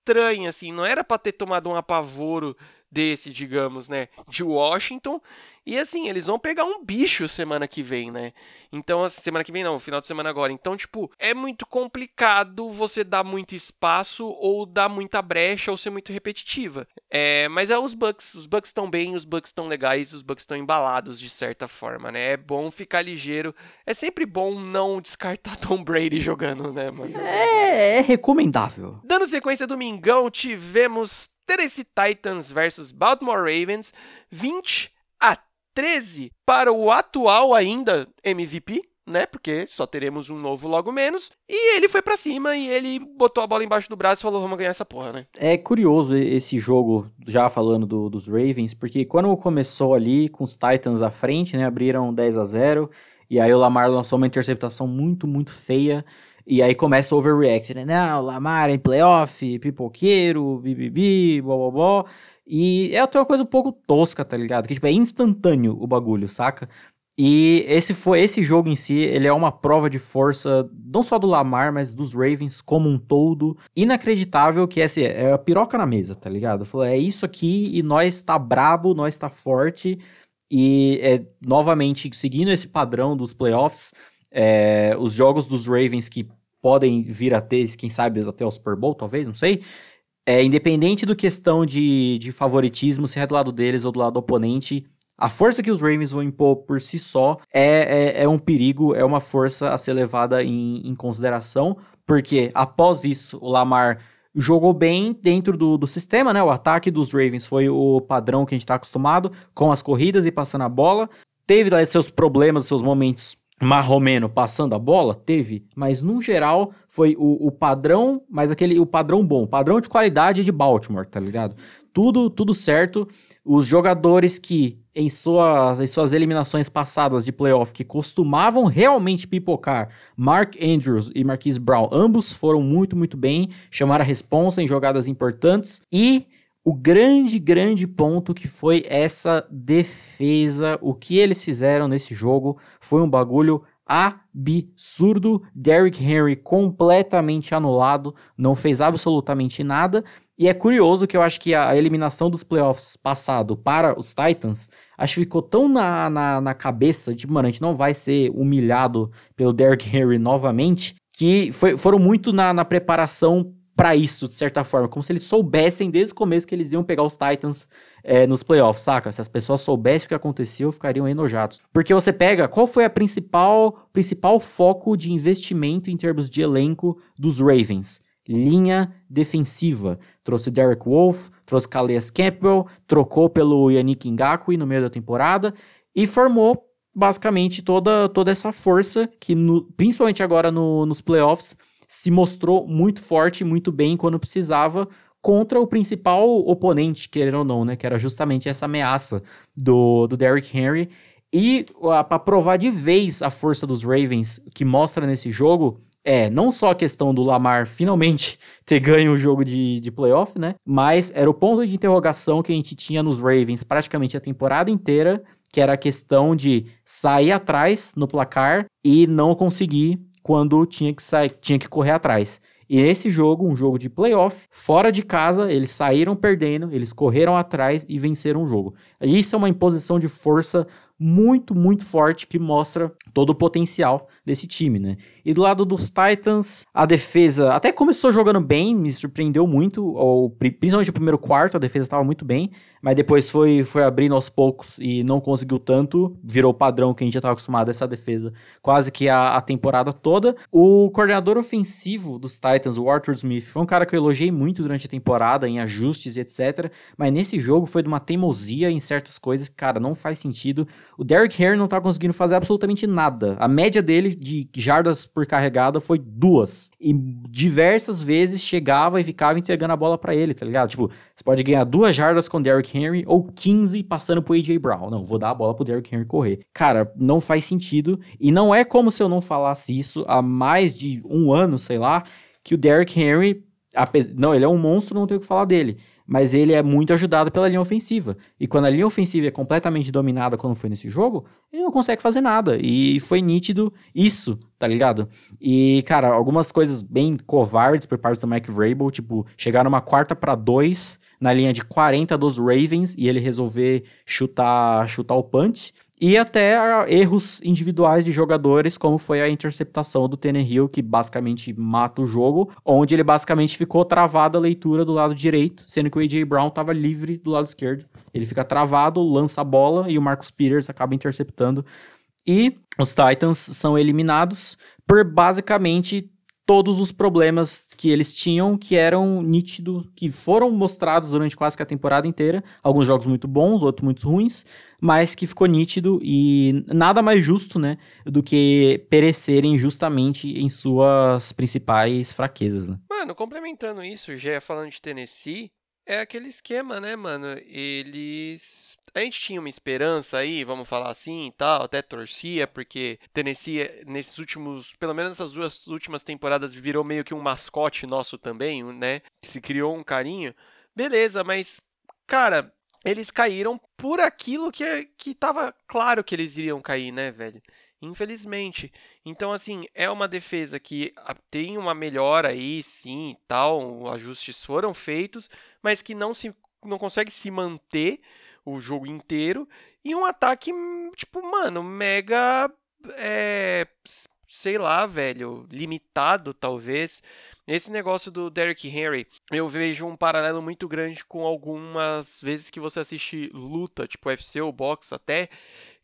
estranha, assim, não era para ter tomado um apavoro desse, digamos, né, de Washington. E assim, eles vão pegar um bicho semana que vem, né? Então, semana que vem não, final de semana agora. Então, tipo, é muito complicado você dar muito espaço ou dar muita brecha ou ser muito repetitiva. É, mas é os Bucks, os Bucks estão bem, os Bucks estão legais, os Bucks estão embalados de certa forma, né? É bom ficar ligeiro. É sempre bom não descartar Tom Brady jogando, né, mano? É, é recomendável. Dando sequência domingão, tivemos Tennessee Titans versus Baltimore Ravens, 20 a 13 para o atual ainda MVP, né? Porque só teremos um novo logo menos. E ele foi para cima e ele botou a bola embaixo do braço e falou: "Vamos ganhar essa porra, né?". É curioso esse jogo, já falando do, dos Ravens, porque quando começou ali com os Titans à frente, né, abriram 10 a 0, e aí o Lamar lançou uma interceptação muito, muito feia. E aí começa o overreact, né? Não, Lamar em playoff, pipoqueiro, bibibi, blá. E é até uma coisa um pouco tosca, tá ligado? Que tipo, é instantâneo o bagulho, saca? E esse foi esse jogo em si, ele é uma prova de força não só do Lamar, mas dos Ravens como um todo. Inacreditável que essa é a piroca na mesa, tá ligado? Falou, é isso aqui e nós tá brabo, nós tá forte. E é, novamente seguindo esse padrão dos playoffs, é, os jogos dos Ravens que podem vir a ter, quem sabe, até o Super Bowl, talvez, não sei. É, independente do questão de, de favoritismo, se é do lado deles ou do lado do oponente, a força que os Ravens vão impor por si só é, é, é um perigo, é uma força a ser levada em, em, consideração, porque após isso, o Lamar jogou bem dentro do, do sistema, né? O ataque dos Ravens foi o padrão que a gente está acostumado, com as corridas e passando a bola. Teve seus problemas, seus momentos marromeno passando a bola? Teve, mas no geral foi o, o, padrão, mas aquele o padrão bom, padrão de qualidade de Baltimore, tá ligado? Tudo, tudo certo. Os jogadores que em suas, em suas eliminações passadas de playoff que costumavam realmente pipocar, Mark Andrews e Marquise Brown, ambos foram muito, muito bem, chamaram a responsa em jogadas importantes e o grande, grande ponto que foi essa defesa, o que eles fizeram nesse jogo foi um bagulho absurdo. Derrick Henry completamente anulado, não fez absolutamente nada. E é curioso que eu acho que a eliminação dos playoffs passado para os Titans, acho que ficou tão na, na, na cabeça, tipo, mano, a gente não vai ser humilhado pelo Derrick Henry novamente, que foi, foram muito na, na preparação para isso, de certa forma. Como se eles soubessem desde o começo que eles iam pegar os Titans é, nos playoffs, saca? Se as pessoas soubessem o que aconteceu, ficariam enojados. Porque você pega, qual foi a principal, principal foco de investimento em termos de elenco dos Ravens? Linha defensiva. Trouxe Derek Wolf, trouxe Calais Campbell, trocou pelo Yannick Ngakwe no meio da temporada e formou basicamente toda, toda essa força que, no, principalmente agora no, nos playoffs, se mostrou muito forte, muito bem quando precisava contra o principal oponente, querendo ou não, né? Que era justamente essa ameaça do, do Derrick Henry. E para provar de vez a força dos Ravens que mostra nesse jogo é não só a questão do Lamar finalmente ter ganho o jogo de, de playoff, né? Mas era o ponto de interrogação que a gente tinha nos Ravens praticamente a temporada inteira, que era a questão de sair atrás no placar e não conseguir quando tinha que sair, tinha que correr atrás. E nesse jogo, um jogo de playoff, fora de casa, eles saíram perdendo, eles correram atrás e venceram o jogo. Isso é uma imposição de força muito, muito forte que mostra todo o potencial desse time, né? E do lado dos Titans, a defesa até começou jogando bem, me surpreendeu muito, ou, principalmente o primeiro quarto, a defesa estava muito bem, mas depois foi, foi abrindo aos poucos e não conseguiu tanto, virou padrão que a gente já estava acostumado essa defesa quase que a, a, temporada toda. O coordenador ofensivo dos Titans, o Arthur Smith, foi um cara que eu elogiei muito durante a temporada, em ajustes e etc, mas nesse jogo foi de uma teimosia em certas coisas que, cara, não faz sentido. O Derrick Henry não tá conseguindo fazer absolutamente nada. A média dele de jardas por carregada foi duas. E diversas vezes chegava e ficava entregando a bola para ele, tá ligado? Tipo, você pode ganhar duas jardas com Derrick Henry ou 15 passando pro AJ Brown. Não, vou dar a bola pro Derrick Henry correr. Cara, não faz sentido. E não é como se eu não falasse isso há mais de um ano, sei lá, que o Derrick Henry. Não, ele é um monstro, não tenho o que falar dele mas ele é muito ajudado pela linha ofensiva. E quando a linha ofensiva é completamente dominada, como foi nesse jogo, ele não consegue fazer nada. E foi nítido isso, tá ligado? E, cara, algumas coisas bem covardes por parte do Mike Vrabel, tipo, chegar numa quarta para dois na linha de 40 dos Ravens e ele resolver chutar, chutar o punch e até erros individuais de jogadores, como foi a interceptação do Hill, que basicamente mata o jogo, onde ele basicamente ficou travado a leitura do lado direito, sendo que o AJ Brown estava livre do lado esquerdo. Ele fica travado, lança a bola e o Marcus Peters acaba interceptando. E os Titans são eliminados por basicamente todos os problemas que eles tinham, que eram nítidos, que foram mostrados durante quase que a temporada inteira. Alguns jogos muito bons, outros muito ruins, mas que ficou nítido e nada mais justo, né, do que perecerem justamente em suas principais fraquezas, né? Mano, complementando isso, já falando de Tennessee, é aquele esquema, né, mano? Eles a gente tinha uma esperança aí, vamos falar assim e tal, até torcia, porque Tennessee, nesses últimos, pelo menos essas duas últimas temporadas, virou meio que um mascote nosso também, né? Se criou um carinho. Beleza, mas, cara, eles caíram por aquilo que, que tava claro que eles iriam cair, né, velho? Infelizmente. Então, assim, é uma defesa que ah, tem uma melhora aí, sim, tal, ajustes foram feitos, mas que não se não consegue se manter o jogo inteiro. E um ataque, tipo, mano, mega. É, sei lá, velho, limitado talvez. Esse negócio do Derrick Henry, eu vejo um paralelo muito grande com algumas vezes que você assiste luta, tipo UFC ou boxe até,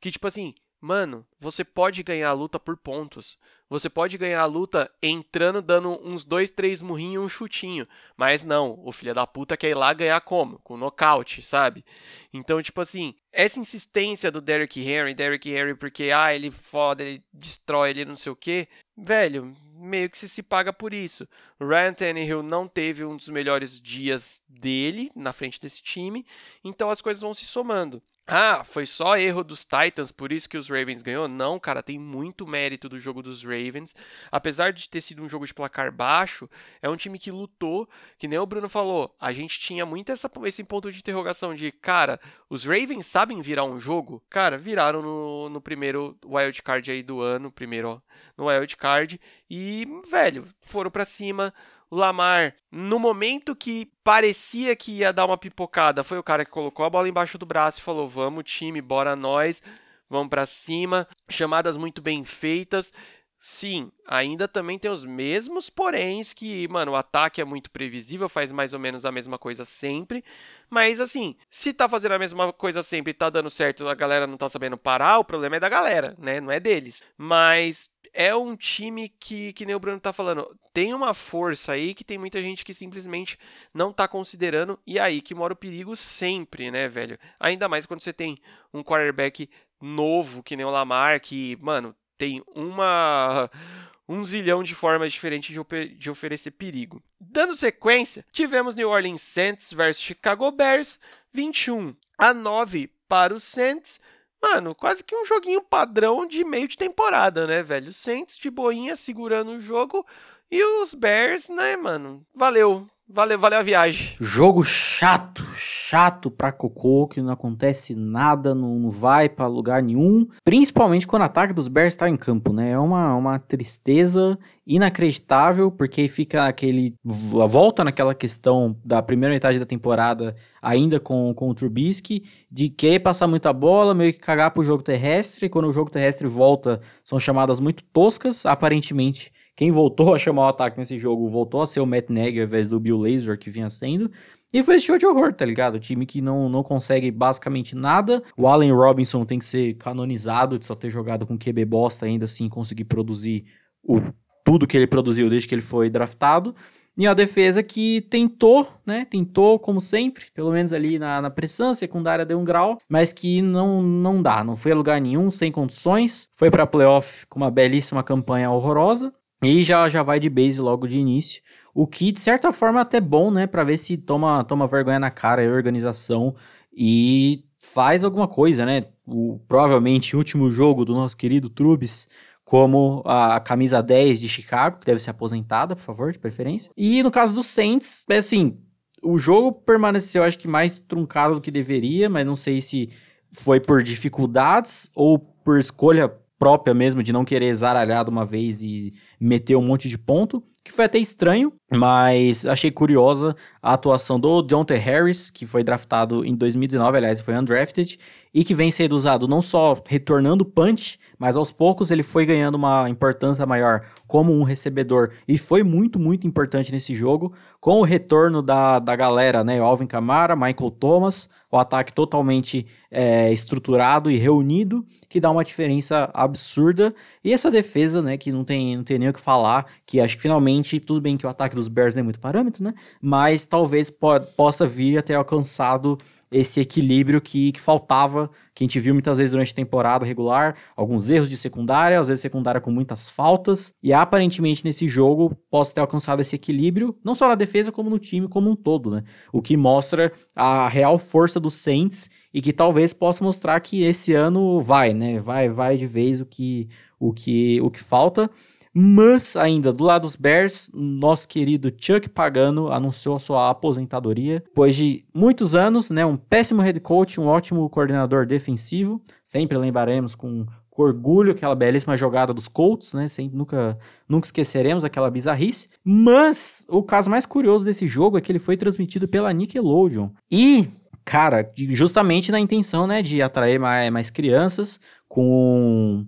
que tipo assim, Mano, você pode ganhar a luta por pontos. Você pode ganhar a luta entrando, dando uns dois, três murrinhos e um chutinho. Mas não, o filho da puta quer ir lá ganhar como? Com nocaute, sabe? Então, tipo assim, essa insistência do Derrick Henry, Derrick Henry porque, ah, ele foda, ele destrói, ele não sei o quê. Velho, meio que se, se paga por isso. O Ryan Tannehill não teve um dos melhores dias dele na frente desse time. Então as coisas vão se somando. Ah, foi só erro dos Titans, por isso que os Ravens ganhou? Não, cara, tem muito mérito do jogo dos Ravens. Apesar de ter sido um jogo de placar baixo, é um time que lutou, que nem o Bruno falou. A gente tinha muito essa, esse ponto de interrogação de, cara, os Ravens sabem virar um jogo? Cara, viraram no, no primeiro wild card aí do ano, primeiro no wild card e, velho, foram para cima Lamar, no momento que parecia que ia dar uma pipocada, foi o cara que colocou a bola embaixo do braço e falou: "Vamos, time, bora nós, vamos para cima". Chamadas muito bem feitas. Sim, ainda também tem os mesmos poréns que, mano, o ataque é muito previsível, faz mais ou menos a mesma coisa sempre. Mas assim, se tá fazendo a mesma coisa sempre e tá dando certo, a galera não tá sabendo parar, o problema é da galera, né? Não é deles. Mas é um time que, que nem o Bruno tá falando, tem uma força aí que tem muita gente que simplesmente não tá considerando, e aí que mora o perigo sempre, né, velho? Ainda mais quando você tem um quarterback novo, que nem o Lamar, que, mano, tem uma um zilhão de formas diferentes de, de, oferecer perigo. Dando sequência, tivemos New Orleans Saints versus Chicago Bears, 21 a 9 para os Saints, Mano, quase que um joguinho padrão de meio de temporada, né, velho? Saints de boinha segurando o jogo e os Bears, né, mano? Valeu. Valeu, valeu a viagem. Jogo chato, chato pra cocô, que não acontece nada, não, não vai para lugar nenhum. Principalmente quando o ataque dos Bears está em campo, né? É uma, uma tristeza inacreditável, porque fica aquele. volta naquela questão da primeira metade da temporada, ainda com, com o Trubisky, de querer passar muita bola, meio que cagar pro jogo terrestre. Quando o jogo terrestre volta, são chamadas muito toscas, aparentemente. Quem voltou a chamar o ataque nesse jogo voltou a ser o Matt Nagy ao invés do Bill Lazor que vinha sendo. E foi esse show de horror, tá ligado? O time que não, não consegue basicamente nada. O Allen Robinson tem que ser canonizado de só ter jogado com QB bosta ainda assim conseguir produzir o, tudo que ele produziu desde que ele foi draftado. E a defesa que tentou, né? Tentou, como sempre, pelo menos ali na, na pressão, secundária deu um grau, mas que não, não dá, não foi a lugar nenhum, sem condições. Foi para playoff com uma belíssima campanha horrorosa. E já, já vai de base logo de início. O que, de certa forma, é até bom, né? Pra ver se toma, toma vergonha na cara a organização e faz alguma coisa, né? O, provavelmente o último jogo do nosso querido Trubis como a camisa 10 de Chicago, que deve ser aposentada, por favor, de preferência. E no caso do Saints, é assim, o jogo permaneceu, acho que mais truncado do que deveria, mas não sei se foi por dificuldades ou por escolha própria mesmo de não querer zaralhar de uma vez e meter um monte de ponto que foi até estranho, mas achei curiosa a atuação do Deontay Harris, que foi draftado em 2019, aliás, foi undrafted, e que vem sendo usado não só retornando punch, mas aos poucos ele foi ganhando uma importância maior como um recebedor, e foi muito, muito importante nesse jogo, com o retorno da, da galera, né, Alvin Kamara, Michael Thomas, o ataque totalmente é, estruturado e reunido, que dá uma diferença absurda, e essa defesa, né, que não tem, não tem nem o que falar, que acho que finalmente, tudo bem que o ataque dos Bears não é muito parâmetro, né, mas talvez po possa vir a ter alcançado esse equilíbrio que, que faltava, que a gente viu muitas vezes durante a temporada regular, alguns erros de secundária, às vezes secundária com muitas faltas, e aparentemente nesse jogo possa ter alcançado esse equilíbrio, não só na defesa, como no time como um todo, né? O que mostra a real força dos Saints e que talvez possa mostrar que esse ano vai, né? Vai, vai de vez o que, o que, o que falta. Mas ainda, do lado dos Bears, nosso querido Chuck Pagano anunciou a sua aposentadoria. Depois de muitos anos, né, um péssimo head coach, um ótimo coordenador defensivo. Sempre lembraremos com, orgulho aquela belíssima jogada dos Colts, né? Sempre, nunca, nunca esqueceremos aquela bizarrice. Mas o caso mais curioso desse jogo é que ele foi transmitido pela Nickelodeon. E cara, justamente na intenção, né, de atrair mais, mais crianças com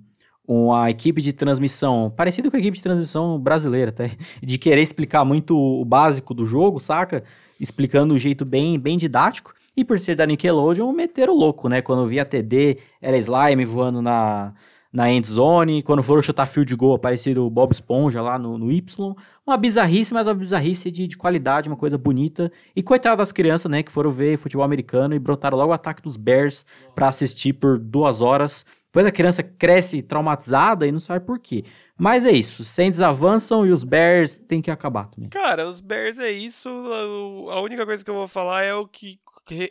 uma equipe de transmissão, parecido com a equipe de transmissão brasileira, até, de querer explicar muito o básico do jogo, saca? Explicando um jeito bem, bem didático. E por ser da Nickelodeon, meteram louco, né? Quando via TD, era slime voando na, na end zone. Quando foram chutar field goal, aparecido o Bob Esponja lá no, no Y. Uma bizarrice, mas uma bizarrice de, de qualidade, uma coisa bonita. E coitado das crianças, né? Que foram ver futebol americano e brotaram logo o ataque dos Bears para assistir por duas horas. Depois a criança cresce traumatizada e não sabe por quê. Mas é isso, os Saints avançam e os Bears têm que acabar também. Cara, os Bears é isso. A única coisa que eu vou falar é o que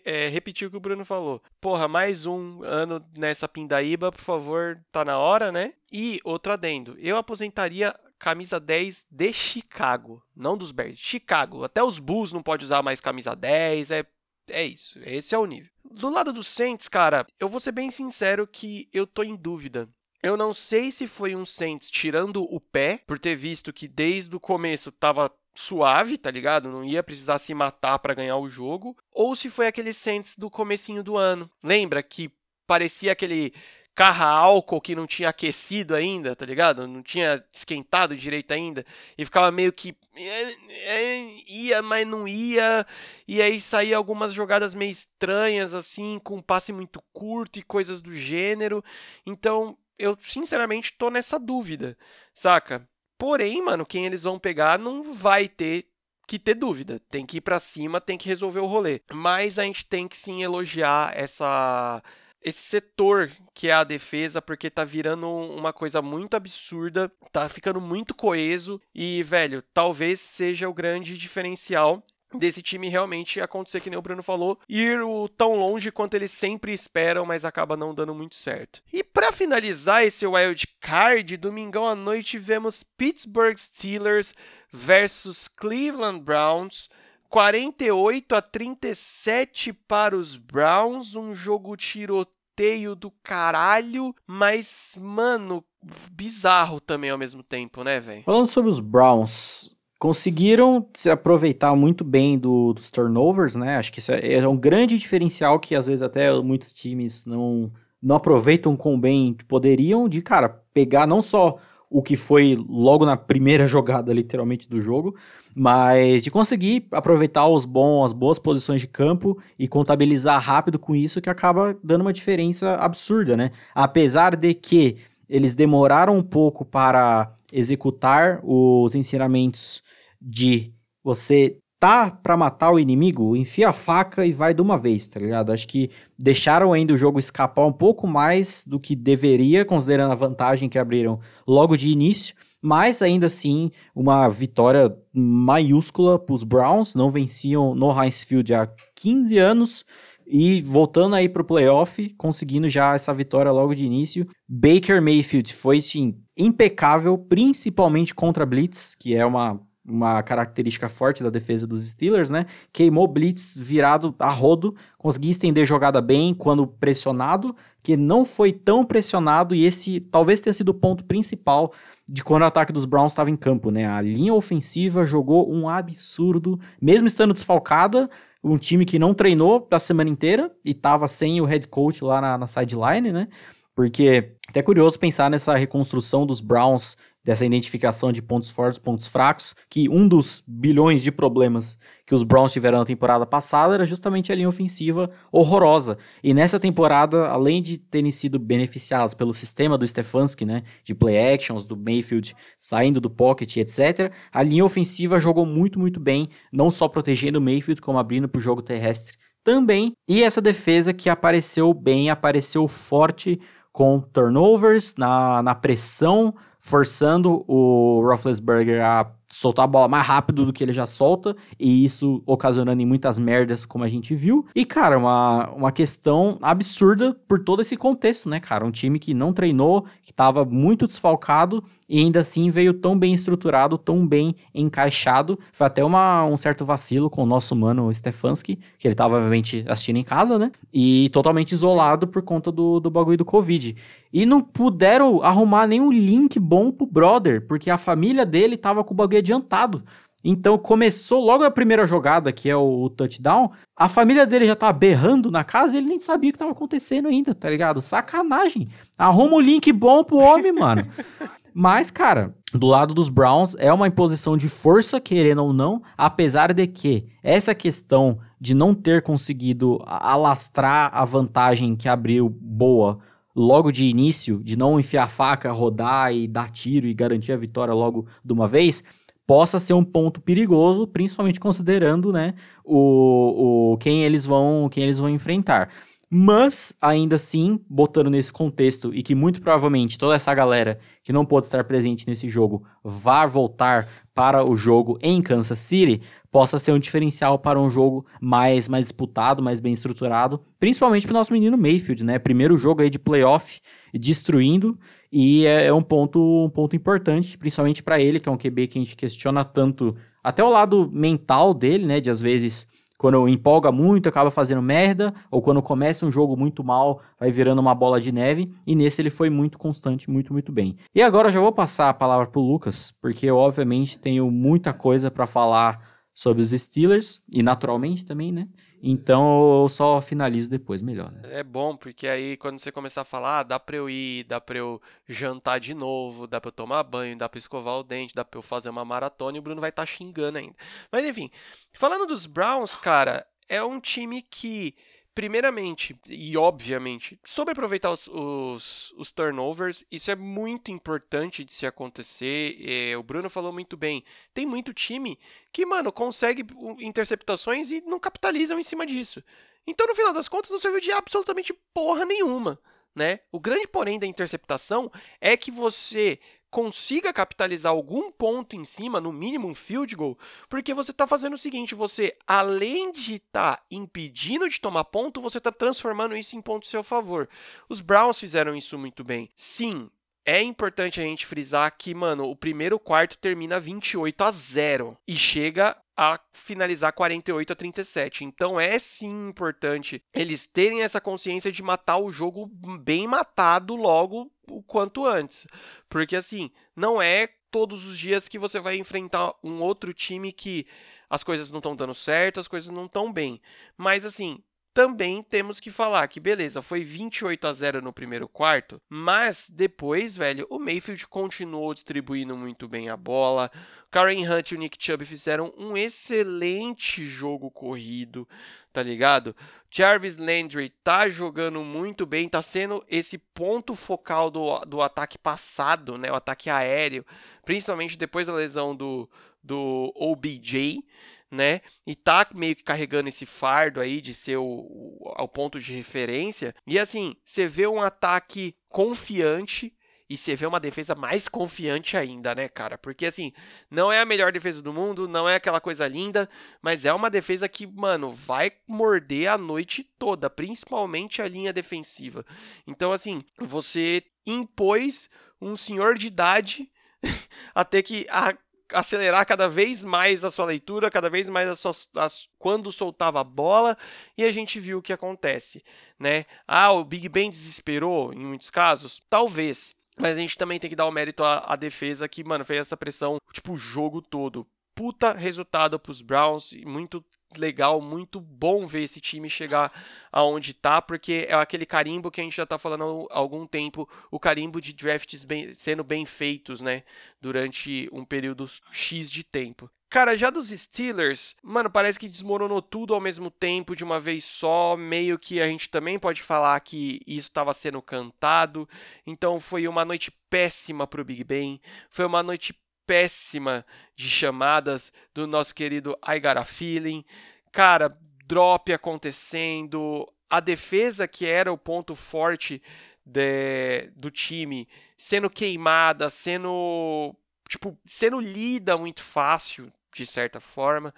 é, repetir o que o Bruno falou. Porra, mais um ano nessa pindaíba, por favor, tá na hora, né? E outro adendo, eu aposentaria camisa 10 de Chicago, não dos Bears, Chicago. Até os Bulls não pode usar mais camisa 10, é é isso, esse é o nível. Do lado do Saints, cara, eu vou ser bem sincero que eu tô em dúvida. Eu não sei se foi um Saints tirando o pé, por ter visto que desde o começo tava suave, tá ligado? Não ia precisar se matar para ganhar o jogo, ou se foi aquele Saints do comecinho do ano. Lembra que parecia aquele carra álcool que não tinha aquecido ainda, tá ligado? Não tinha esquentado direito ainda. E ficava meio que. É, é, ia, mas não ia. E aí saía algumas jogadas meio estranhas, assim, com um passe muito curto e coisas do gênero. Então, eu sinceramente tô nessa dúvida, saca? Porém, mano, quem eles vão pegar não vai ter que ter dúvida. Tem que ir para cima, tem que resolver o rolê. Mas a gente tem que sim elogiar essa esse setor que é a defesa, porque tá virando uma coisa muito absurda, tá ficando muito coeso e, velho, talvez seja o grande diferencial desse time realmente acontecer que nem o Bruno falou, ir o tão longe quanto eles sempre esperam, mas acaba não dando muito certo. E para finalizar esse wild card, domingão à noite vemos Pittsburgh Steelers versus Cleveland Browns 48 a 37 para os Browns, um jogo tiroteio do caralho, mas, mano, bizarro também ao mesmo tempo, né, velho? Falando sobre os Browns, conseguiram se aproveitar muito bem do, dos turnovers, né? Acho que isso é, é, um grande diferencial que às vezes até muitos times não, não aproveitam com bem poderiam, de, cara, pegar não só o que foi logo na primeira jogada, literalmente, do jogo, mas de conseguir aproveitar os bons, as boas posições de campo e contabilizar rápido com isso, que acaba dando uma diferença absurda, né? Apesar de que eles demoraram um pouco para executar os ensinamentos de você tá para matar o inimigo, enfia a faca e vai de uma vez, tá ligado? Acho que deixaram ainda o jogo escapar um pouco mais do que deveria, considerando a vantagem que abriram logo de início, mas ainda assim uma vitória maiúscula para os Browns, não venciam no Heinz Field há 15 anos. E voltando aí pro playoff, conseguindo já essa vitória logo de início. Baker Mayfield foi, sim, impecável, principalmente contra Blitz, que é uma uma característica forte da defesa dos Steelers, né? Queimou blitz virado a rodo, conseguia estender jogada bem quando pressionado, que não foi tão pressionado e esse talvez tenha sido o ponto principal de quando o ataque dos Browns estava em campo, né? A linha ofensiva jogou um absurdo, mesmo estando desfalcada, um time que não treinou da semana inteira e estava sem o head coach lá na, na sideline, né? Porque até curioso pensar nessa reconstrução dos Browns dessa identificação de pontos fortes, pontos fracos, que um dos bilhões de problemas que os Browns tiveram na temporada passada era justamente a linha ofensiva horrorosa. E nessa temporada, além de terem sido beneficiados pelo sistema do Stefanski, né, de play actions, do Mayfield saindo do pocket, etc., a linha ofensiva jogou muito, muito bem, não só protegendo o Mayfield, como abrindo para o jogo terrestre também. E essa defesa que apareceu bem, apareceu forte com turnovers, na, na pressão, forçando o Roethlisberger a soltar a bola mais rápido do que ele já solta, e isso ocasionando em muitas merdas, como a gente viu. E, cara, uma, uma questão absurda por todo esse contexto, né, cara? Um time que não treinou, que estava muito desfalcado, e ainda assim veio tão bem estruturado, tão bem encaixado. Foi até uma, um certo vacilo com o nosso mano Stefanski, que ele estava, obviamente, assistindo em casa, né? E totalmente isolado por conta do, do bagulho do Covid. E não puderam arrumar nenhum link bom pro brother, porque a família dele tava com o bagulho adiantado. Então começou logo a primeira jogada, que é o, o touchdown. A família dele já tava berrando na casa e ele nem sabia o que tava acontecendo ainda, tá ligado? Sacanagem. Arruma um link bom pro homem, mano. Mas, cara, do lado dos Browns é uma imposição de força, querendo ou não, apesar de que essa questão de não ter conseguido alastrar a vantagem que abriu boa logo de início, de não enfiar a faca, rodar e dar tiro e garantir a vitória logo de uma vez, possa ser um ponto perigoso, principalmente considerando, né, o, o quem eles vão, quem eles vão enfrentar. Mas, ainda assim, botando nesse contexto e que muito provavelmente toda essa galera que não pôde estar presente nesse jogo vá voltar para o jogo em Kansas City, possa ser um diferencial para um jogo mais, mais disputado, mais bem estruturado, principalmente para o nosso menino Mayfield, né? Primeiro jogo aí de playoff, destruindo, e é, é um, ponto, um ponto importante, principalmente para ele, que é um QB que a gente questiona tanto, até o lado mental dele, né? De às vezes quando empolga muito, acaba fazendo merda, ou quando começa um jogo muito mal, vai virando uma bola de neve, e nesse ele foi muito constante, muito, muito bem. E agora eu já vou passar a palavra pro Lucas, porque eu obviamente tenho muita coisa para falar sobre os Steelers, e naturalmente também, né? Então eu só finalizo depois, melhor. Né? É bom, porque aí quando você começar a falar, ah, dá pra eu ir, dá pra eu jantar de novo, dá pra eu tomar banho, dá pra escovar o dente, dá pra eu fazer uma maratona e o Bruno vai estar tá xingando ainda. Mas enfim, falando dos Browns, cara, é um time que primeiramente e obviamente, sobre aproveitar os, os, os, turnovers, isso é muito importante de se acontecer. É, o Bruno falou muito bem. Tem muito time que, mano, consegue interceptações e não capitalizam em cima disso. Então, no final das contas, não serviu de absolutamente porra nenhuma. Né? O grande porém da interceptação é que você consiga capitalizar algum ponto em cima, no mínimo um field goal, porque você está fazendo o seguinte: você, além de estar tá impedindo de tomar ponto, você está transformando isso em ponto a seu favor. Os Browns fizeram isso muito bem. Sim, é importante a gente frisar que, mano, o primeiro quarto termina 28 a 0 e chega a finalizar 48 a 37. Então é sim importante eles terem essa consciência de matar o jogo bem matado logo o quanto antes. Porque assim, não é todos os dias que você vai enfrentar um outro time que as coisas não estão dando certo, as coisas não estão bem. Mas assim, também temos que falar que, beleza, foi 28 a 0 no primeiro quarto, mas depois, velho, o Mayfield continuou distribuindo muito bem a bola. Karen Hunt e o Nick Chubb fizeram um excelente jogo corrido, tá ligado? Jarvis Landry tá jogando muito bem, tá sendo esse ponto focal do, do ataque passado, né? O ataque aéreo, principalmente depois da lesão do, do OBJ né? E tá meio que carregando esse fardo aí de ser o, o, o ponto de referência. E assim, você vê um ataque confiante e você vê uma defesa mais confiante ainda, né, cara? Porque assim, não é a melhor defesa do mundo, não é aquela coisa linda, mas é uma defesa que, mano, vai morder a noite toda, principalmente a linha defensiva. Então, assim, você impôs um senhor de idade a ter que a acelerar cada vez mais a sua leitura, cada vez mais as suas, as, quando soltava a bola, e a gente viu o que acontece, né? Ah, o Big Ben desesperou em muitos casos? Talvez. Mas a gente também tem que dar o mérito à, à defesa que, mano, fez essa pressão, tipo, o jogo todo. Puta resultado pros Browns, muito legal, muito bom ver esse time chegar aonde tá, porque é aquele carimbo que a gente já tá falando há algum tempo, o carimbo de drafts bem, sendo bem feitos, né, durante um período X de tempo. Cara, já dos Steelers, mano, parece que desmoronou tudo ao mesmo tempo, de uma vez só. Meio que a gente também pode falar que isso estava sendo cantado. Então foi uma noite péssima pro Big Ben. Foi uma noite péssima de chamadas do nosso querido I Got a Feeling. Cara, drop acontecendo, a defesa que era o ponto forte de, do time sendo queimada, sendo tipo, sendo lida muito fácil, de certa forma.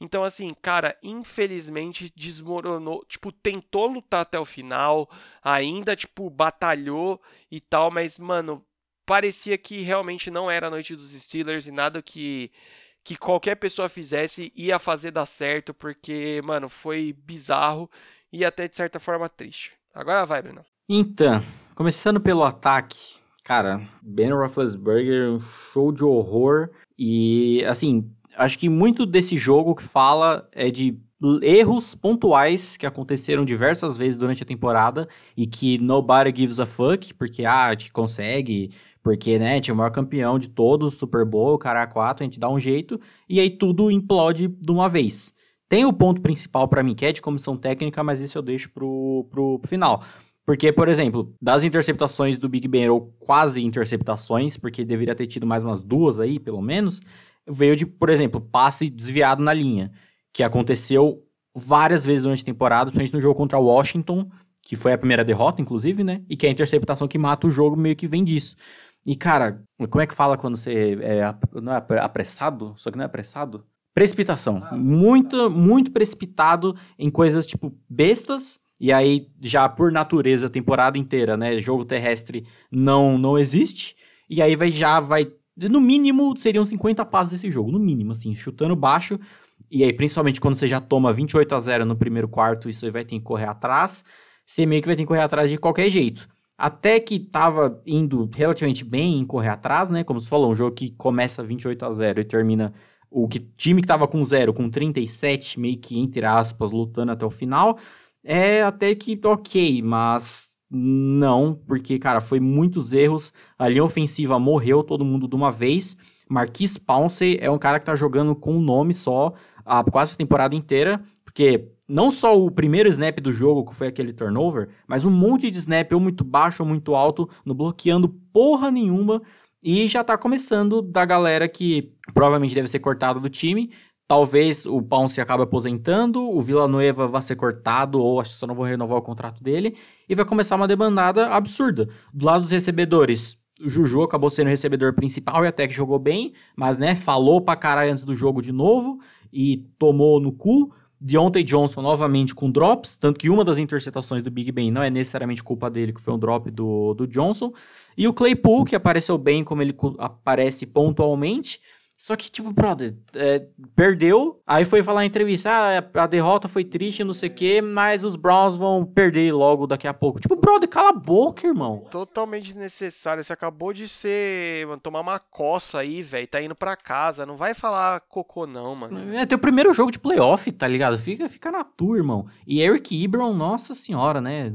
Então, assim, cara, infelizmente desmoronou. Tipo, tentou lutar até o final, ainda, tipo, batalhou e tal, mas, mano, parecia que realmente não era a noite dos Steelers e nada que que qualquer pessoa fizesse ia fazer dar certo, porque, mano, foi bizarro e até de certa forma triste. Agora vai, Bruno. Então, começando pelo ataque, cara, Ben Roethlisberger, um show de horror e, assim, acho que muito desse jogo que fala é de erros pontuais que aconteceram diversas vezes durante a temporada e que nobody gives a fuck, porque, ah, a gente consegue, porque, né, tinha o maior campeão de todos, Super Bowl, cara 4, a gente dá um jeito, e aí tudo implode de uma vez. Tem o ponto principal para mim, que é de comissão técnica, mas esse eu deixo pro, pro final. Porque, por exemplo, das interceptações do Big Ben, ou quase interceptações, porque deveria ter tido mais umas duas aí, pelo menos, veio de, por exemplo, passe desviado na linha que aconteceu várias vezes durante a temporada, principalmente no jogo contra o Washington, que foi a primeira derrota, inclusive, né? E que é a interceptação que mata o jogo meio que vem disso. E, cara, como é que fala quando você é, não é apressado? Só que não é apressado? Precipitação. Ah, muito, muito precipitado em coisas, tipo, bestas. E aí, já por natureza, a temporada inteira, né? Jogo terrestre não, não existe. E aí vai, já vai... No mínimo, seriam 50 passos desse jogo. No mínimo, assim, chutando baixo. E aí, principalmente quando você já toma 28 a 0 no primeiro quarto, isso aí vai ter que correr atrás. Você meio que vai ter que correr atrás de qualquer jeito. Até que tava indo relativamente bem em correr atrás, né? Como você falou, um jogo que começa 28 a 0 e termina o que time que tava com 0 com 37, meio que entre aspas, lutando até o final. É até que ok, mas não, porque, cara, foi muitos erros. A linha ofensiva morreu todo mundo de uma vez. Marquis Pouncey é um cara que tá jogando com um nome só a quase a temporada inteira, porque não só o primeiro snap do jogo, que foi aquele turnover, mas um monte de snap, ou muito baixo ou muito alto, no bloqueando porra nenhuma. E já tá começando da galera que provavelmente deve ser cortada do time. Talvez o Pounce acabe aposentando, o Villanueva vai ser cortado, ou acho que só não vou renovar o contrato dele, e vai começar uma demandada absurda. Do lado dos recebedores, o Juju acabou sendo o recebedor principal e até que jogou bem, mas né, falou pra caralho antes do jogo de novo e tomou no cu. Deontay Johnson novamente com drops, tanto que uma das interceptações do Big Ben não é necessariamente culpa dele, que foi um drop do, do Johnson. E o Claypool, que apareceu bem como ele aparece pontualmente, Só que, tipo, brother, é, perdeu, aí foi falar em entrevista, ah, a derrota foi triste, não sei o quê, mas os Browns vão perder logo daqui a pouco. Tipo, brother, cala a boca, irmão. Totalmente desnecessário. Você acabou de ser, mano, tomar uma coça aí, velho, tá indo pra casa. Não vai falar cocô não, mano. É teu primeiro jogo de playoff, tá ligado? Fica, fica na tua, irmão. E Eric Ibram, nossa senhora, né?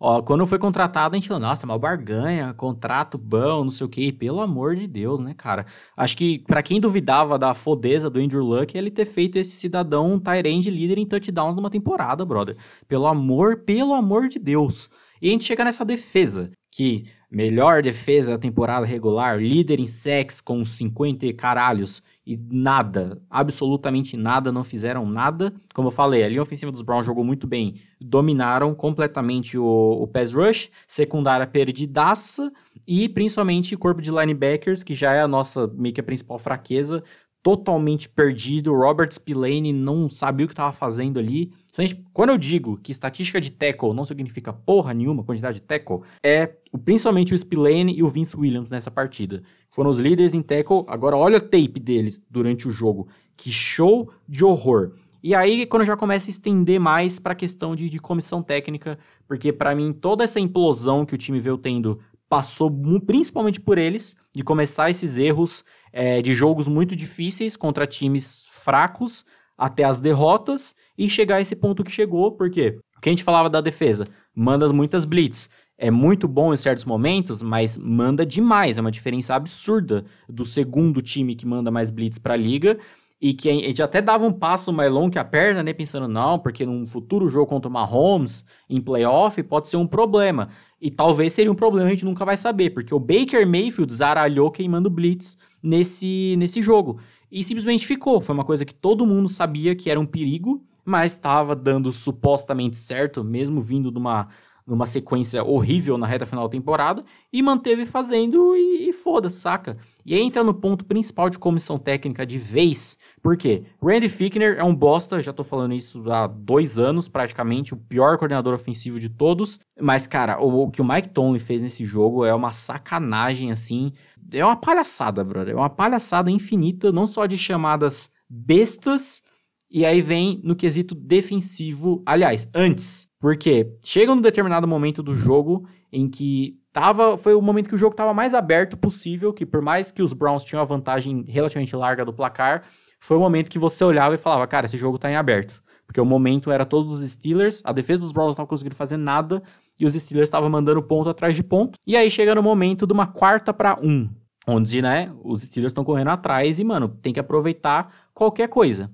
Ó, quando foi contratado, a gente falou, nossa, mal barganha, contrato bom, não sei o quê. Pelo amor de Deus, né, cara? Acho que para quem duvidava da fodeza do Andrew Luck, ele ter feito esse cidadão Tyrande líder em touchdowns numa temporada, brother. Pelo amor, pelo amor de Deus. E a gente chega nessa defesa, que melhor defesa da temporada regular, líder em sacks com 50 caralhos e nada, absolutamente nada, não fizeram nada. Como eu falei, a linha ofensiva dos Browns jogou muito bem, dominaram completamente o, o pass rush, secundária perdidaça e principalmente corpo de linebackers, que já é a nossa meio que a principal fraqueza, totalmente perdido. Robert Spillane não sabia o que estava fazendo ali. Quando eu digo que estatística de tackle não significa porra nenhuma, quantidade de tackle, é principalmente o Spillane e o Vince Williams nessa partida. Foram os líderes em tackle. Agora olha o tape deles durante o jogo. Que show de horror. E aí, quando já começa a estender mais para a questão de, de comissão técnica, porque para mim toda essa implosão que o time veio tendo passou principalmente por eles, de começar esses erros é, de jogos muito difíceis contra times fracos até as derrotas e chegar a esse ponto que chegou, porque o que a gente falava da defesa, manda muitas blitz, é muito bom em certos momentos, mas manda demais, é uma diferença absurda do segundo time que manda mais blitz para a liga e que a gente até dava um passo mais longo que a perna, né? Pensando, não, porque num futuro jogo contra o Mahomes, em playoff, pode ser um problema. E talvez seria um problema, a gente nunca vai saber, porque o Baker Mayfield zaralhou queimando blitz nesse, nesse jogo. E simplesmente ficou. Foi uma coisa que todo mundo sabia que era um perigo, mas estava dando supostamente certo, mesmo vindo de uma numa sequência horrível na reta final da temporada e manteve fazendo e, e foda, saca? E aí entra no ponto principal de comissão técnica de vez, porque Randy Fickner é um bosta, já tô falando isso há dois anos praticamente, o pior coordenador ofensivo de todos, mas cara, o, o que o Mike Tomlin fez nesse jogo é uma sacanagem assim, é uma palhaçada, brother, é uma palhaçada infinita, não só de chamadas bestas, e aí vem no quesito defensivo, aliás, antes, porque chega um determinado momento do jogo em que tava, foi o momento que o jogo estava mais aberto possível, que por mais que os Browns tinham a vantagem relativamente larga do placar, foi o momento que você olhava e falava, cara, esse jogo tá em aberto. Porque o momento era todos os Steelers, a defesa dos Browns não conseguindo fazer nada, e os Steelers estavam mandando ponto atrás de ponto. E aí chega no momento de uma quarta para um, onde, né, os Steelers estão correndo atrás e, mano, tem que aproveitar qualquer coisa.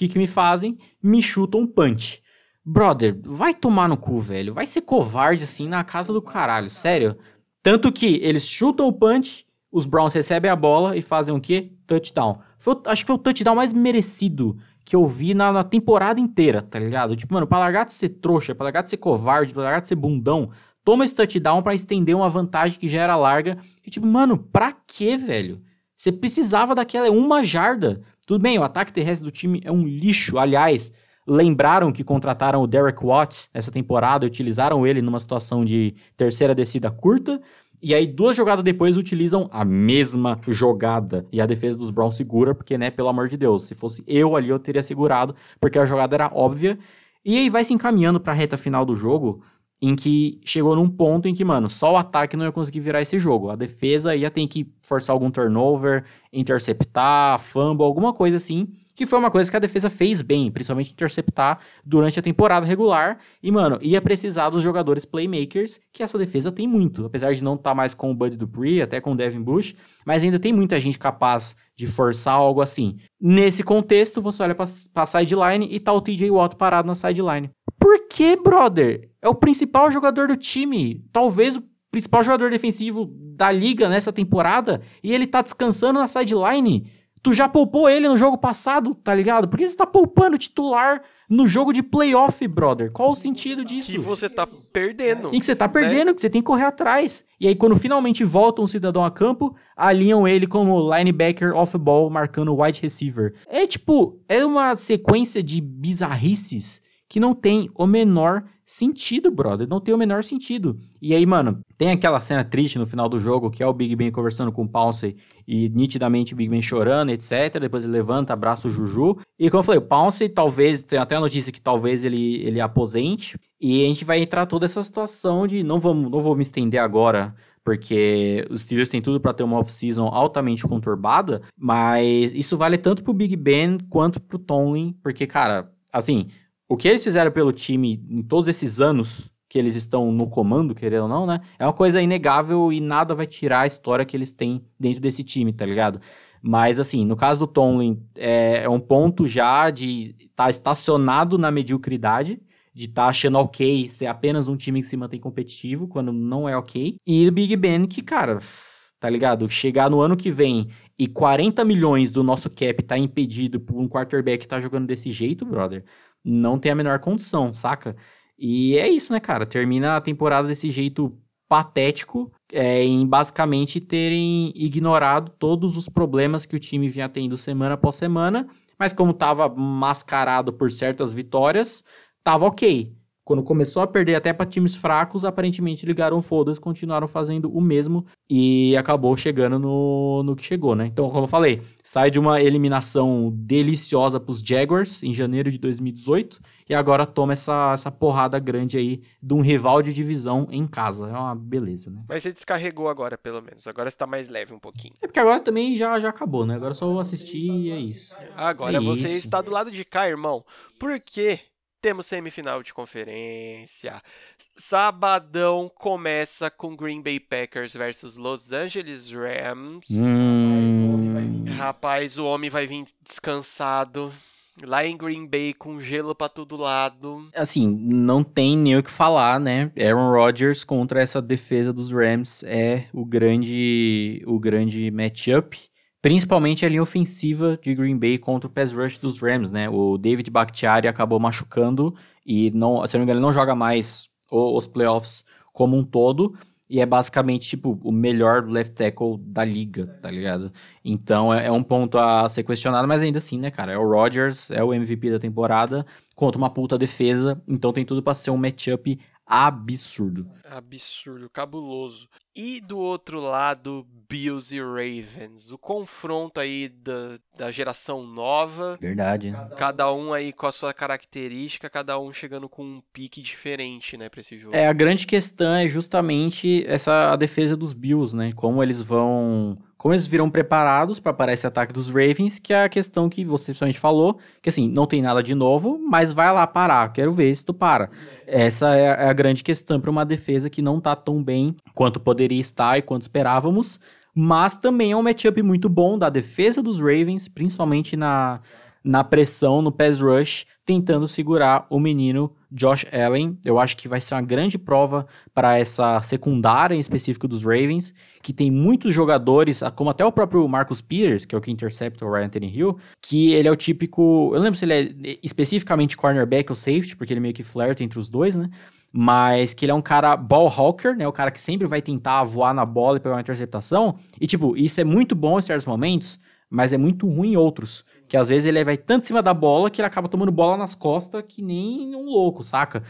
Que que me fazem? Me chutam um punch. Brother, vai tomar no cu, velho. Vai ser covarde assim na casa do caralho, sério. Tanto que eles chutam o punch, os Browns recebem a bola e fazem o quê? Touchdown. Foi, acho que foi o touchdown mais merecido que eu vi na, na, temporada inteira, tá ligado? Tipo, mano, pra largar de ser trouxa, pra largar de ser covarde, pra largar de ser bundão, toma esse touchdown para estender uma vantagem que já era larga. E tipo, mano, pra quê, velho? Você precisava daquela uma jarda. Tudo bem, o ataque terrestre do time é um lixo. Aliás, lembraram que contrataram o Derek Watt essa temporada, utilizaram ele numa situação de terceira descida curta, e aí duas jogadas depois utilizam a mesma jogada. E a defesa dos Browns segura, porque, né, pelo amor de Deus, se fosse eu ali eu teria segurado, porque a jogada era óbvia. E aí vai se encaminhando para a reta final do jogo, em que chegou num ponto em que, mano, só o ataque não ia conseguir virar esse jogo. A defesa ia ter que forçar algum turnover, interceptar, fumble, alguma coisa assim que foi uma coisa que a defesa fez bem, principalmente interceptar durante a temporada regular. E, mano, ia precisar dos jogadores playmakers, que essa defesa tem muito. Apesar de não estar tá mais com o Bud Dupree, até com o Devin Bush, mas ainda tem muita gente capaz de forçar algo assim. Nesse contexto, você olha pra, pra sideline e tá o TJ Watt parado na sideline. Por que, brother? É o principal jogador do time. Talvez o principal jogador defensivo da liga nessa temporada e ele tá descansando na sideline. Tu já poupou ele no jogo passado, tá ligado? Por que você tá poupando titular no jogo de playoff, brother? Qual o sentido disso? Que você tá perdendo. Em que você tá né? perdendo, né? que você tem que correr atrás. E aí, quando finalmente volta um cidadão a campo, alinham ele como linebacker off-ball, marcando wide receiver. É tipo, é uma sequência de bizarrices que não tem o menor sentido, brother. Não tem o menor sentido. E aí, mano, tem aquela cena triste no final do jogo, que é o Big Ben conversando com o Pouncey e nitidamente o Big Ben chorando, etc. Depois ele levanta, abraça o Juju. E como eu falei, o Pouncey talvez, tem até a notícia que talvez ele, ele aposente. E a gente vai entrar toda essa situação de, não, vamos, não vou me estender agora porque os Steelers têm tudo para ter uma off-season altamente conturbada, mas isso vale tanto pro Big Ben quanto pro Tomlin, porque, cara, assim, o que eles fizeram pelo time em todos esses anos que eles estão no comando, querendo ou não, né? É uma coisa inegável e nada vai tirar a história que eles têm dentro desse time, tá ligado? Mas, assim, no caso do Tomlin, é, é um ponto já de estar tá estacionado na mediocridade, de estar tá achando ok ser apenas um time que se mantém competitivo, quando não é ok. E o Big Ben, que, cara, tá ligado? Chegar no ano que vem e 40 milhões do nosso cap tá impedido por um quarterback que tá jogando desse jeito, brother não tem a menor condição, saca? E é isso, né, cara? Termina a temporada desse jeito patético, é, em basicamente terem ignorado todos os problemas que o time vinha tendo semana após semana, mas como tava mascarado por certas vitórias, tava ok. Quando começou a perder até para times fracos, aparentemente ligaram foda continuaram fazendo o mesmo e acabou chegando no, no que chegou, né? Então, como eu falei, sai de uma eliminação deliciosa para os Jaguars em janeiro de 2018 e agora toma essa, essa porrada grande aí de um rival de divisão em casa. É uma beleza, né? Mas você descarregou agora, pelo menos. Agora está mais leve um pouquinho. É porque agora também já, já acabou, né? Agora só vou assistir e é isso. Agora é você isso. está do lado de cá, irmão. Por quê? Temos semifinal de conferência. Sabadão começa com Green Bay Packers versus Los Angeles Rams. Hum. Rapaz, o homem vai vir descansado. Lá em Green Bay com gelo para todo lado. Assim, não tem nem o que falar, né? Aaron Rodgers contra essa defesa dos Rams é o grande o grande matchup principalmente a linha ofensiva de Green Bay contra o pass rush dos Rams, né? O David Bakhtiari acabou machucando e não, se não me engano, ele não joga mais os playoffs como um todo. E é basicamente, tipo, o melhor left tackle da liga, tá ligado? Então é, é um ponto a ser questionado, mas ainda assim, né, cara? É o Rodgers, é o MVP da temporada, contra uma puta defesa, então tem tudo para ser um matchup absurdo. Absurdo, cabuloso. E do outro lado, Bills e Ravens. O confronto aí da, da geração nova. Verdade. Cada um aí com a sua característica, cada um chegando com um pique diferente, né, pra esse jogo. É, a grande questão é justamente essa a defesa dos Bills, né? Como eles vão como eles viram preparados para parar esse ataque dos Ravens, que é a questão que você principalmente falou, que assim, não tem nada de novo, mas vai lá parar, quero ver se tu para. Essa é a, é a grande questão para uma defesa que não tá tão bem quanto poderia estar e quanto esperávamos, mas também é um matchup muito bom da defesa dos Ravens, principalmente na, na pressão, no pass rush, tentando segurar o menino Josh Allen. Eu acho que vai ser uma grande prova para essa secundária em específico dos Ravens, que tem muitos jogadores, como até o próprio Marcus Peters, que é o que intercepta o Ryan Tannehill, que ele é o típico. Eu lembro se ele é especificamente cornerback ou safety, porque ele meio que flerta entre os dois, né? Mas que ele é um cara ball hawker, né? O cara que sempre vai tentar voar na bola e pegar uma interceptação. E, tipo, isso é muito bom em certos momentos, mas é muito ruim em outros. Que às vezes ele vai tanto em cima da bola que ele acaba tomando bola nas costas que nem um louco, saca?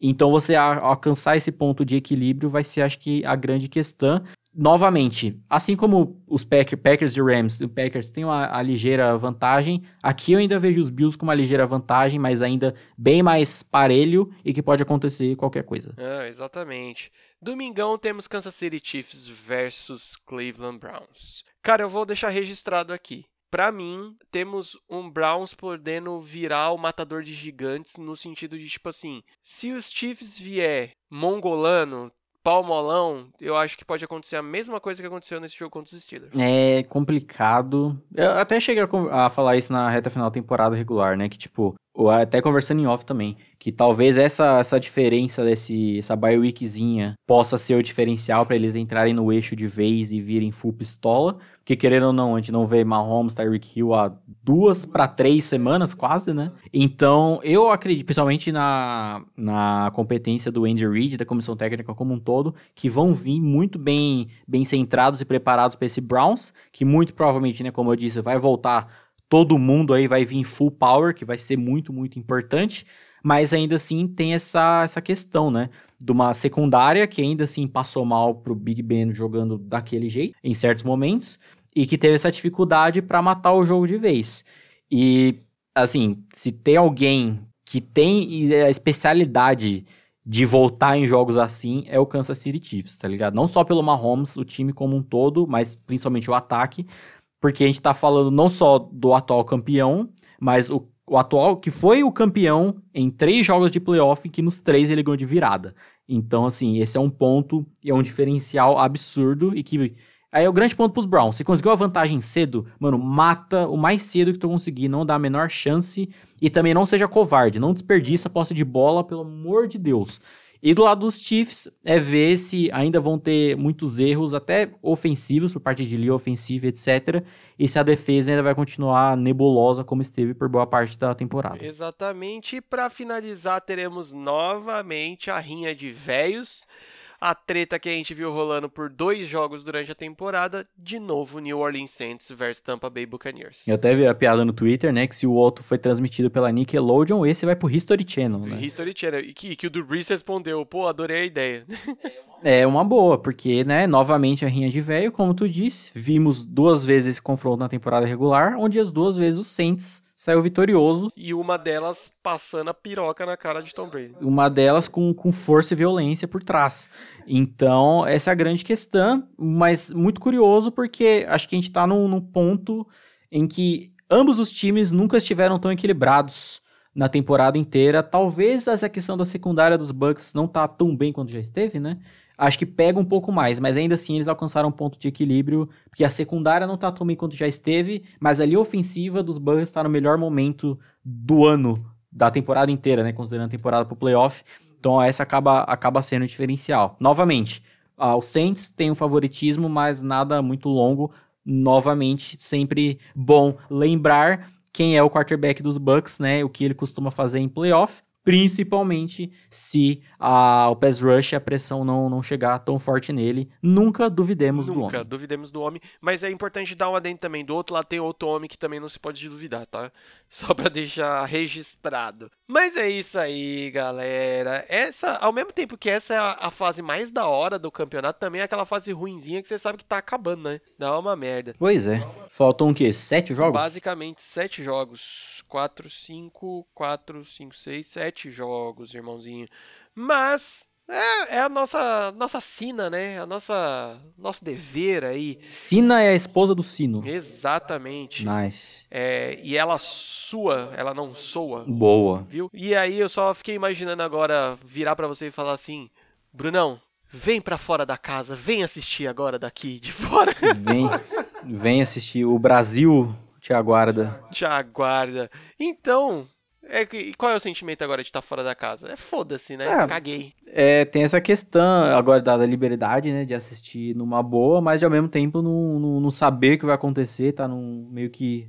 Então você alcançar esse ponto de equilíbrio vai ser, acho que, a grande questão. Novamente, assim como os Packers e Rams, o Packers tem uma ligeira vantagem, aqui eu ainda vejo os Bills com uma ligeira vantagem, mas ainda bem mais parelho e que pode acontecer qualquer coisa. Ah, exatamente. Domingão temos Kansas City Chiefs versus Cleveland Browns. Cara, eu vou deixar registrado aqui. Para mim, temos um Browns podendo virar o matador de gigantes no sentido de tipo assim, se os Chiefs vier mongolano, palmolão, eu acho que pode acontecer a mesma coisa que aconteceu nesse jogo contra os Steelers. É complicado. Eu até cheguei a, falar isso na reta final da temporada regular, né? Que tipo, até conversando em off também, que talvez essa, essa diferença desse essa bye weekzinha possa ser o diferencial para eles entrarem no eixo de vez e virem full pistola, porque querendo ou não, a gente não vê Mahomes, Tyreek Hill há duas para três semanas quase, né? Então, eu acredito, principalmente na, na competência do Andy Reid, da comissão técnica como um todo, que vão vir muito bem bem centrados e preparados para esse Browns, que muito provavelmente, né, como eu disse, vai voltar todo mundo aí vai vir full power, que vai ser muito, muito importante. Mas ainda assim tem essa, essa questão, né? De uma secundária que ainda assim passou mal pro Big Ben jogando daquele jeito, em certos momentos, e que teve essa dificuldade para matar o jogo de vez. E, assim, se tem alguém que tem a especialidade de voltar em jogos assim é o Kansas City Chiefs, tá ligado? Não só pelo Mahomes, o time como um todo, mas principalmente o ataque, porque a gente tá falando não só do atual campeão, mas o, o atual que foi o campeão em três jogos de playoff, que nos três ele ganhou de virada. Então, assim, esse é um ponto e é um diferencial absurdo e que Aí é o grande ponto pros Browns. Se conseguiu a vantagem cedo, mano, mata o mais cedo que tu conseguir, não dá a menor chance e também não seja covarde, não desperdiça a posse de bola, pelo amor de Deus. E do lado dos Chiefs é ver se ainda vão ter muitos erros, até ofensivos, por parte de linha ofensiva, etc. E se a defesa ainda vai continuar nebulosa como esteve por boa parte da temporada. Exatamente. E para finalizar, teremos novamente a rinha de velhos a treta que a gente viu rolando por dois jogos durante a temporada, de novo New Orleans Saints versus Tampa Bay Buccaneers. Eu até vi a piada no Twitter, né, que se o outro foi transmitido pela Nickelodeon, esse vai pro History Channel, né? History Channel, e que, que o Drew Brees respondeu, pô, adorei a ideia. É uma boa, porque, né, novamente a rinha de velho, como tu disse, vimos duas vezes esse confronto na temporada regular, onde as duas vezes os Saints saiu vitorioso. E uma delas passando a piroca na cara de Tom Brady. Uma delas com, com força e violência por trás. Então, essa é a grande questão, mas muito curioso porque acho que a gente tá num, num ponto em que ambos os times nunca estiveram tão equilibrados na temporada inteira. Talvez essa questão da secundária dos Bucks não tá tão bem quanto já esteve, né? Acho que pega um pouco mais, mas ainda assim eles alcançaram um ponto de equilíbrio, porque a secundária não tá tão bem quanto já esteve, mas a linha ofensiva dos Bucks está no melhor momento do ano, da temporada inteira, né, considerando a temporada pro playoff, então essa acaba, acaba sendo o diferencial. Novamente, ah, o Saints tem um favoritismo, mas nada muito longo, novamente, sempre bom lembrar quem é o quarterback dos Bucks, né, o que ele costuma fazer em playoff, principalmente se a, o pass rush, a pressão não, não chegar tão forte nele. Nunca duvidemos Nunca do homem. Nunca duvidemos do homem, mas é importante dar um adendo também. Do outro lado tem outro homem que também não se pode duvidar, tá? Só para deixar registrado. Mas é isso aí, galera. Essa, ao mesmo tempo que essa é a, fase mais da hora do campeonato, também é aquela fase ruinzinha que você sabe que tá acabando, né? Dá uma merda. Pois é. Faltam o quê? Sete jogos? Basicamente, sete jogos. Quatro, cinco, quatro, cinco, seis, sete jogos, irmãozinho. Mas é, é, a nossa nossa sina, né? A nossa nosso dever aí. Sina é a esposa do sino. Exatamente. Nice. É, e ela sua, ela não soa. Boa. Viu? E aí eu só fiquei imaginando agora virar para você e falar assim, Brunão, vem para fora da casa, vem assistir agora daqui de fora. Vem, vem assistir. O Brasil te aguarda. Te aguarda. Então, é, e qual é o sentimento agora de estar fora da casa? É foda-se, né? É, Caguei. É, tem essa questão agora da liberdade, né? De assistir numa boa, mas ao mesmo tempo não, não, não saber o que vai acontecer, tá num, meio que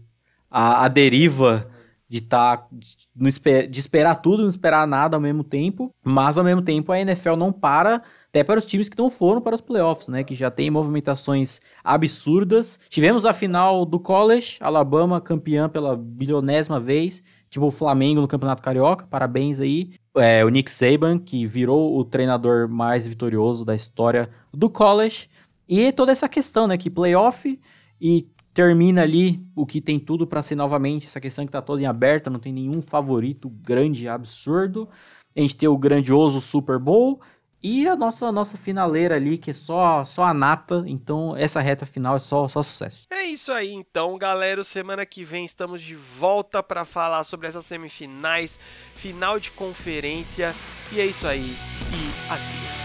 a, a deriva de tá de, de esperar tudo, não esperar nada ao mesmo tempo, mas ao mesmo tempo a NFL não para até para os times que não foram para os playoffs, né? Que já tem movimentações absurdas. Tivemos a final do college, Alabama campeã pela bilionésima vez tipo o Flamengo no Campeonato Carioca, parabéns aí. É, o Nick Saban, que virou o treinador mais vitorioso da história do college. E toda essa questão, né, que playoff e termina ali o que tem tudo para ser novamente essa questão que tá toda em aberta, não tem nenhum favorito grande, absurdo. A gente tem o grandioso Super Bowl e a nossa, nossa finaleira ali, que é só, só a nata. Então, essa reta final é só, só sucesso. É isso aí, então, galera. Semana que vem estamos de volta para falar sobre essas semifinais, final de conferência. E é isso aí. E adeus.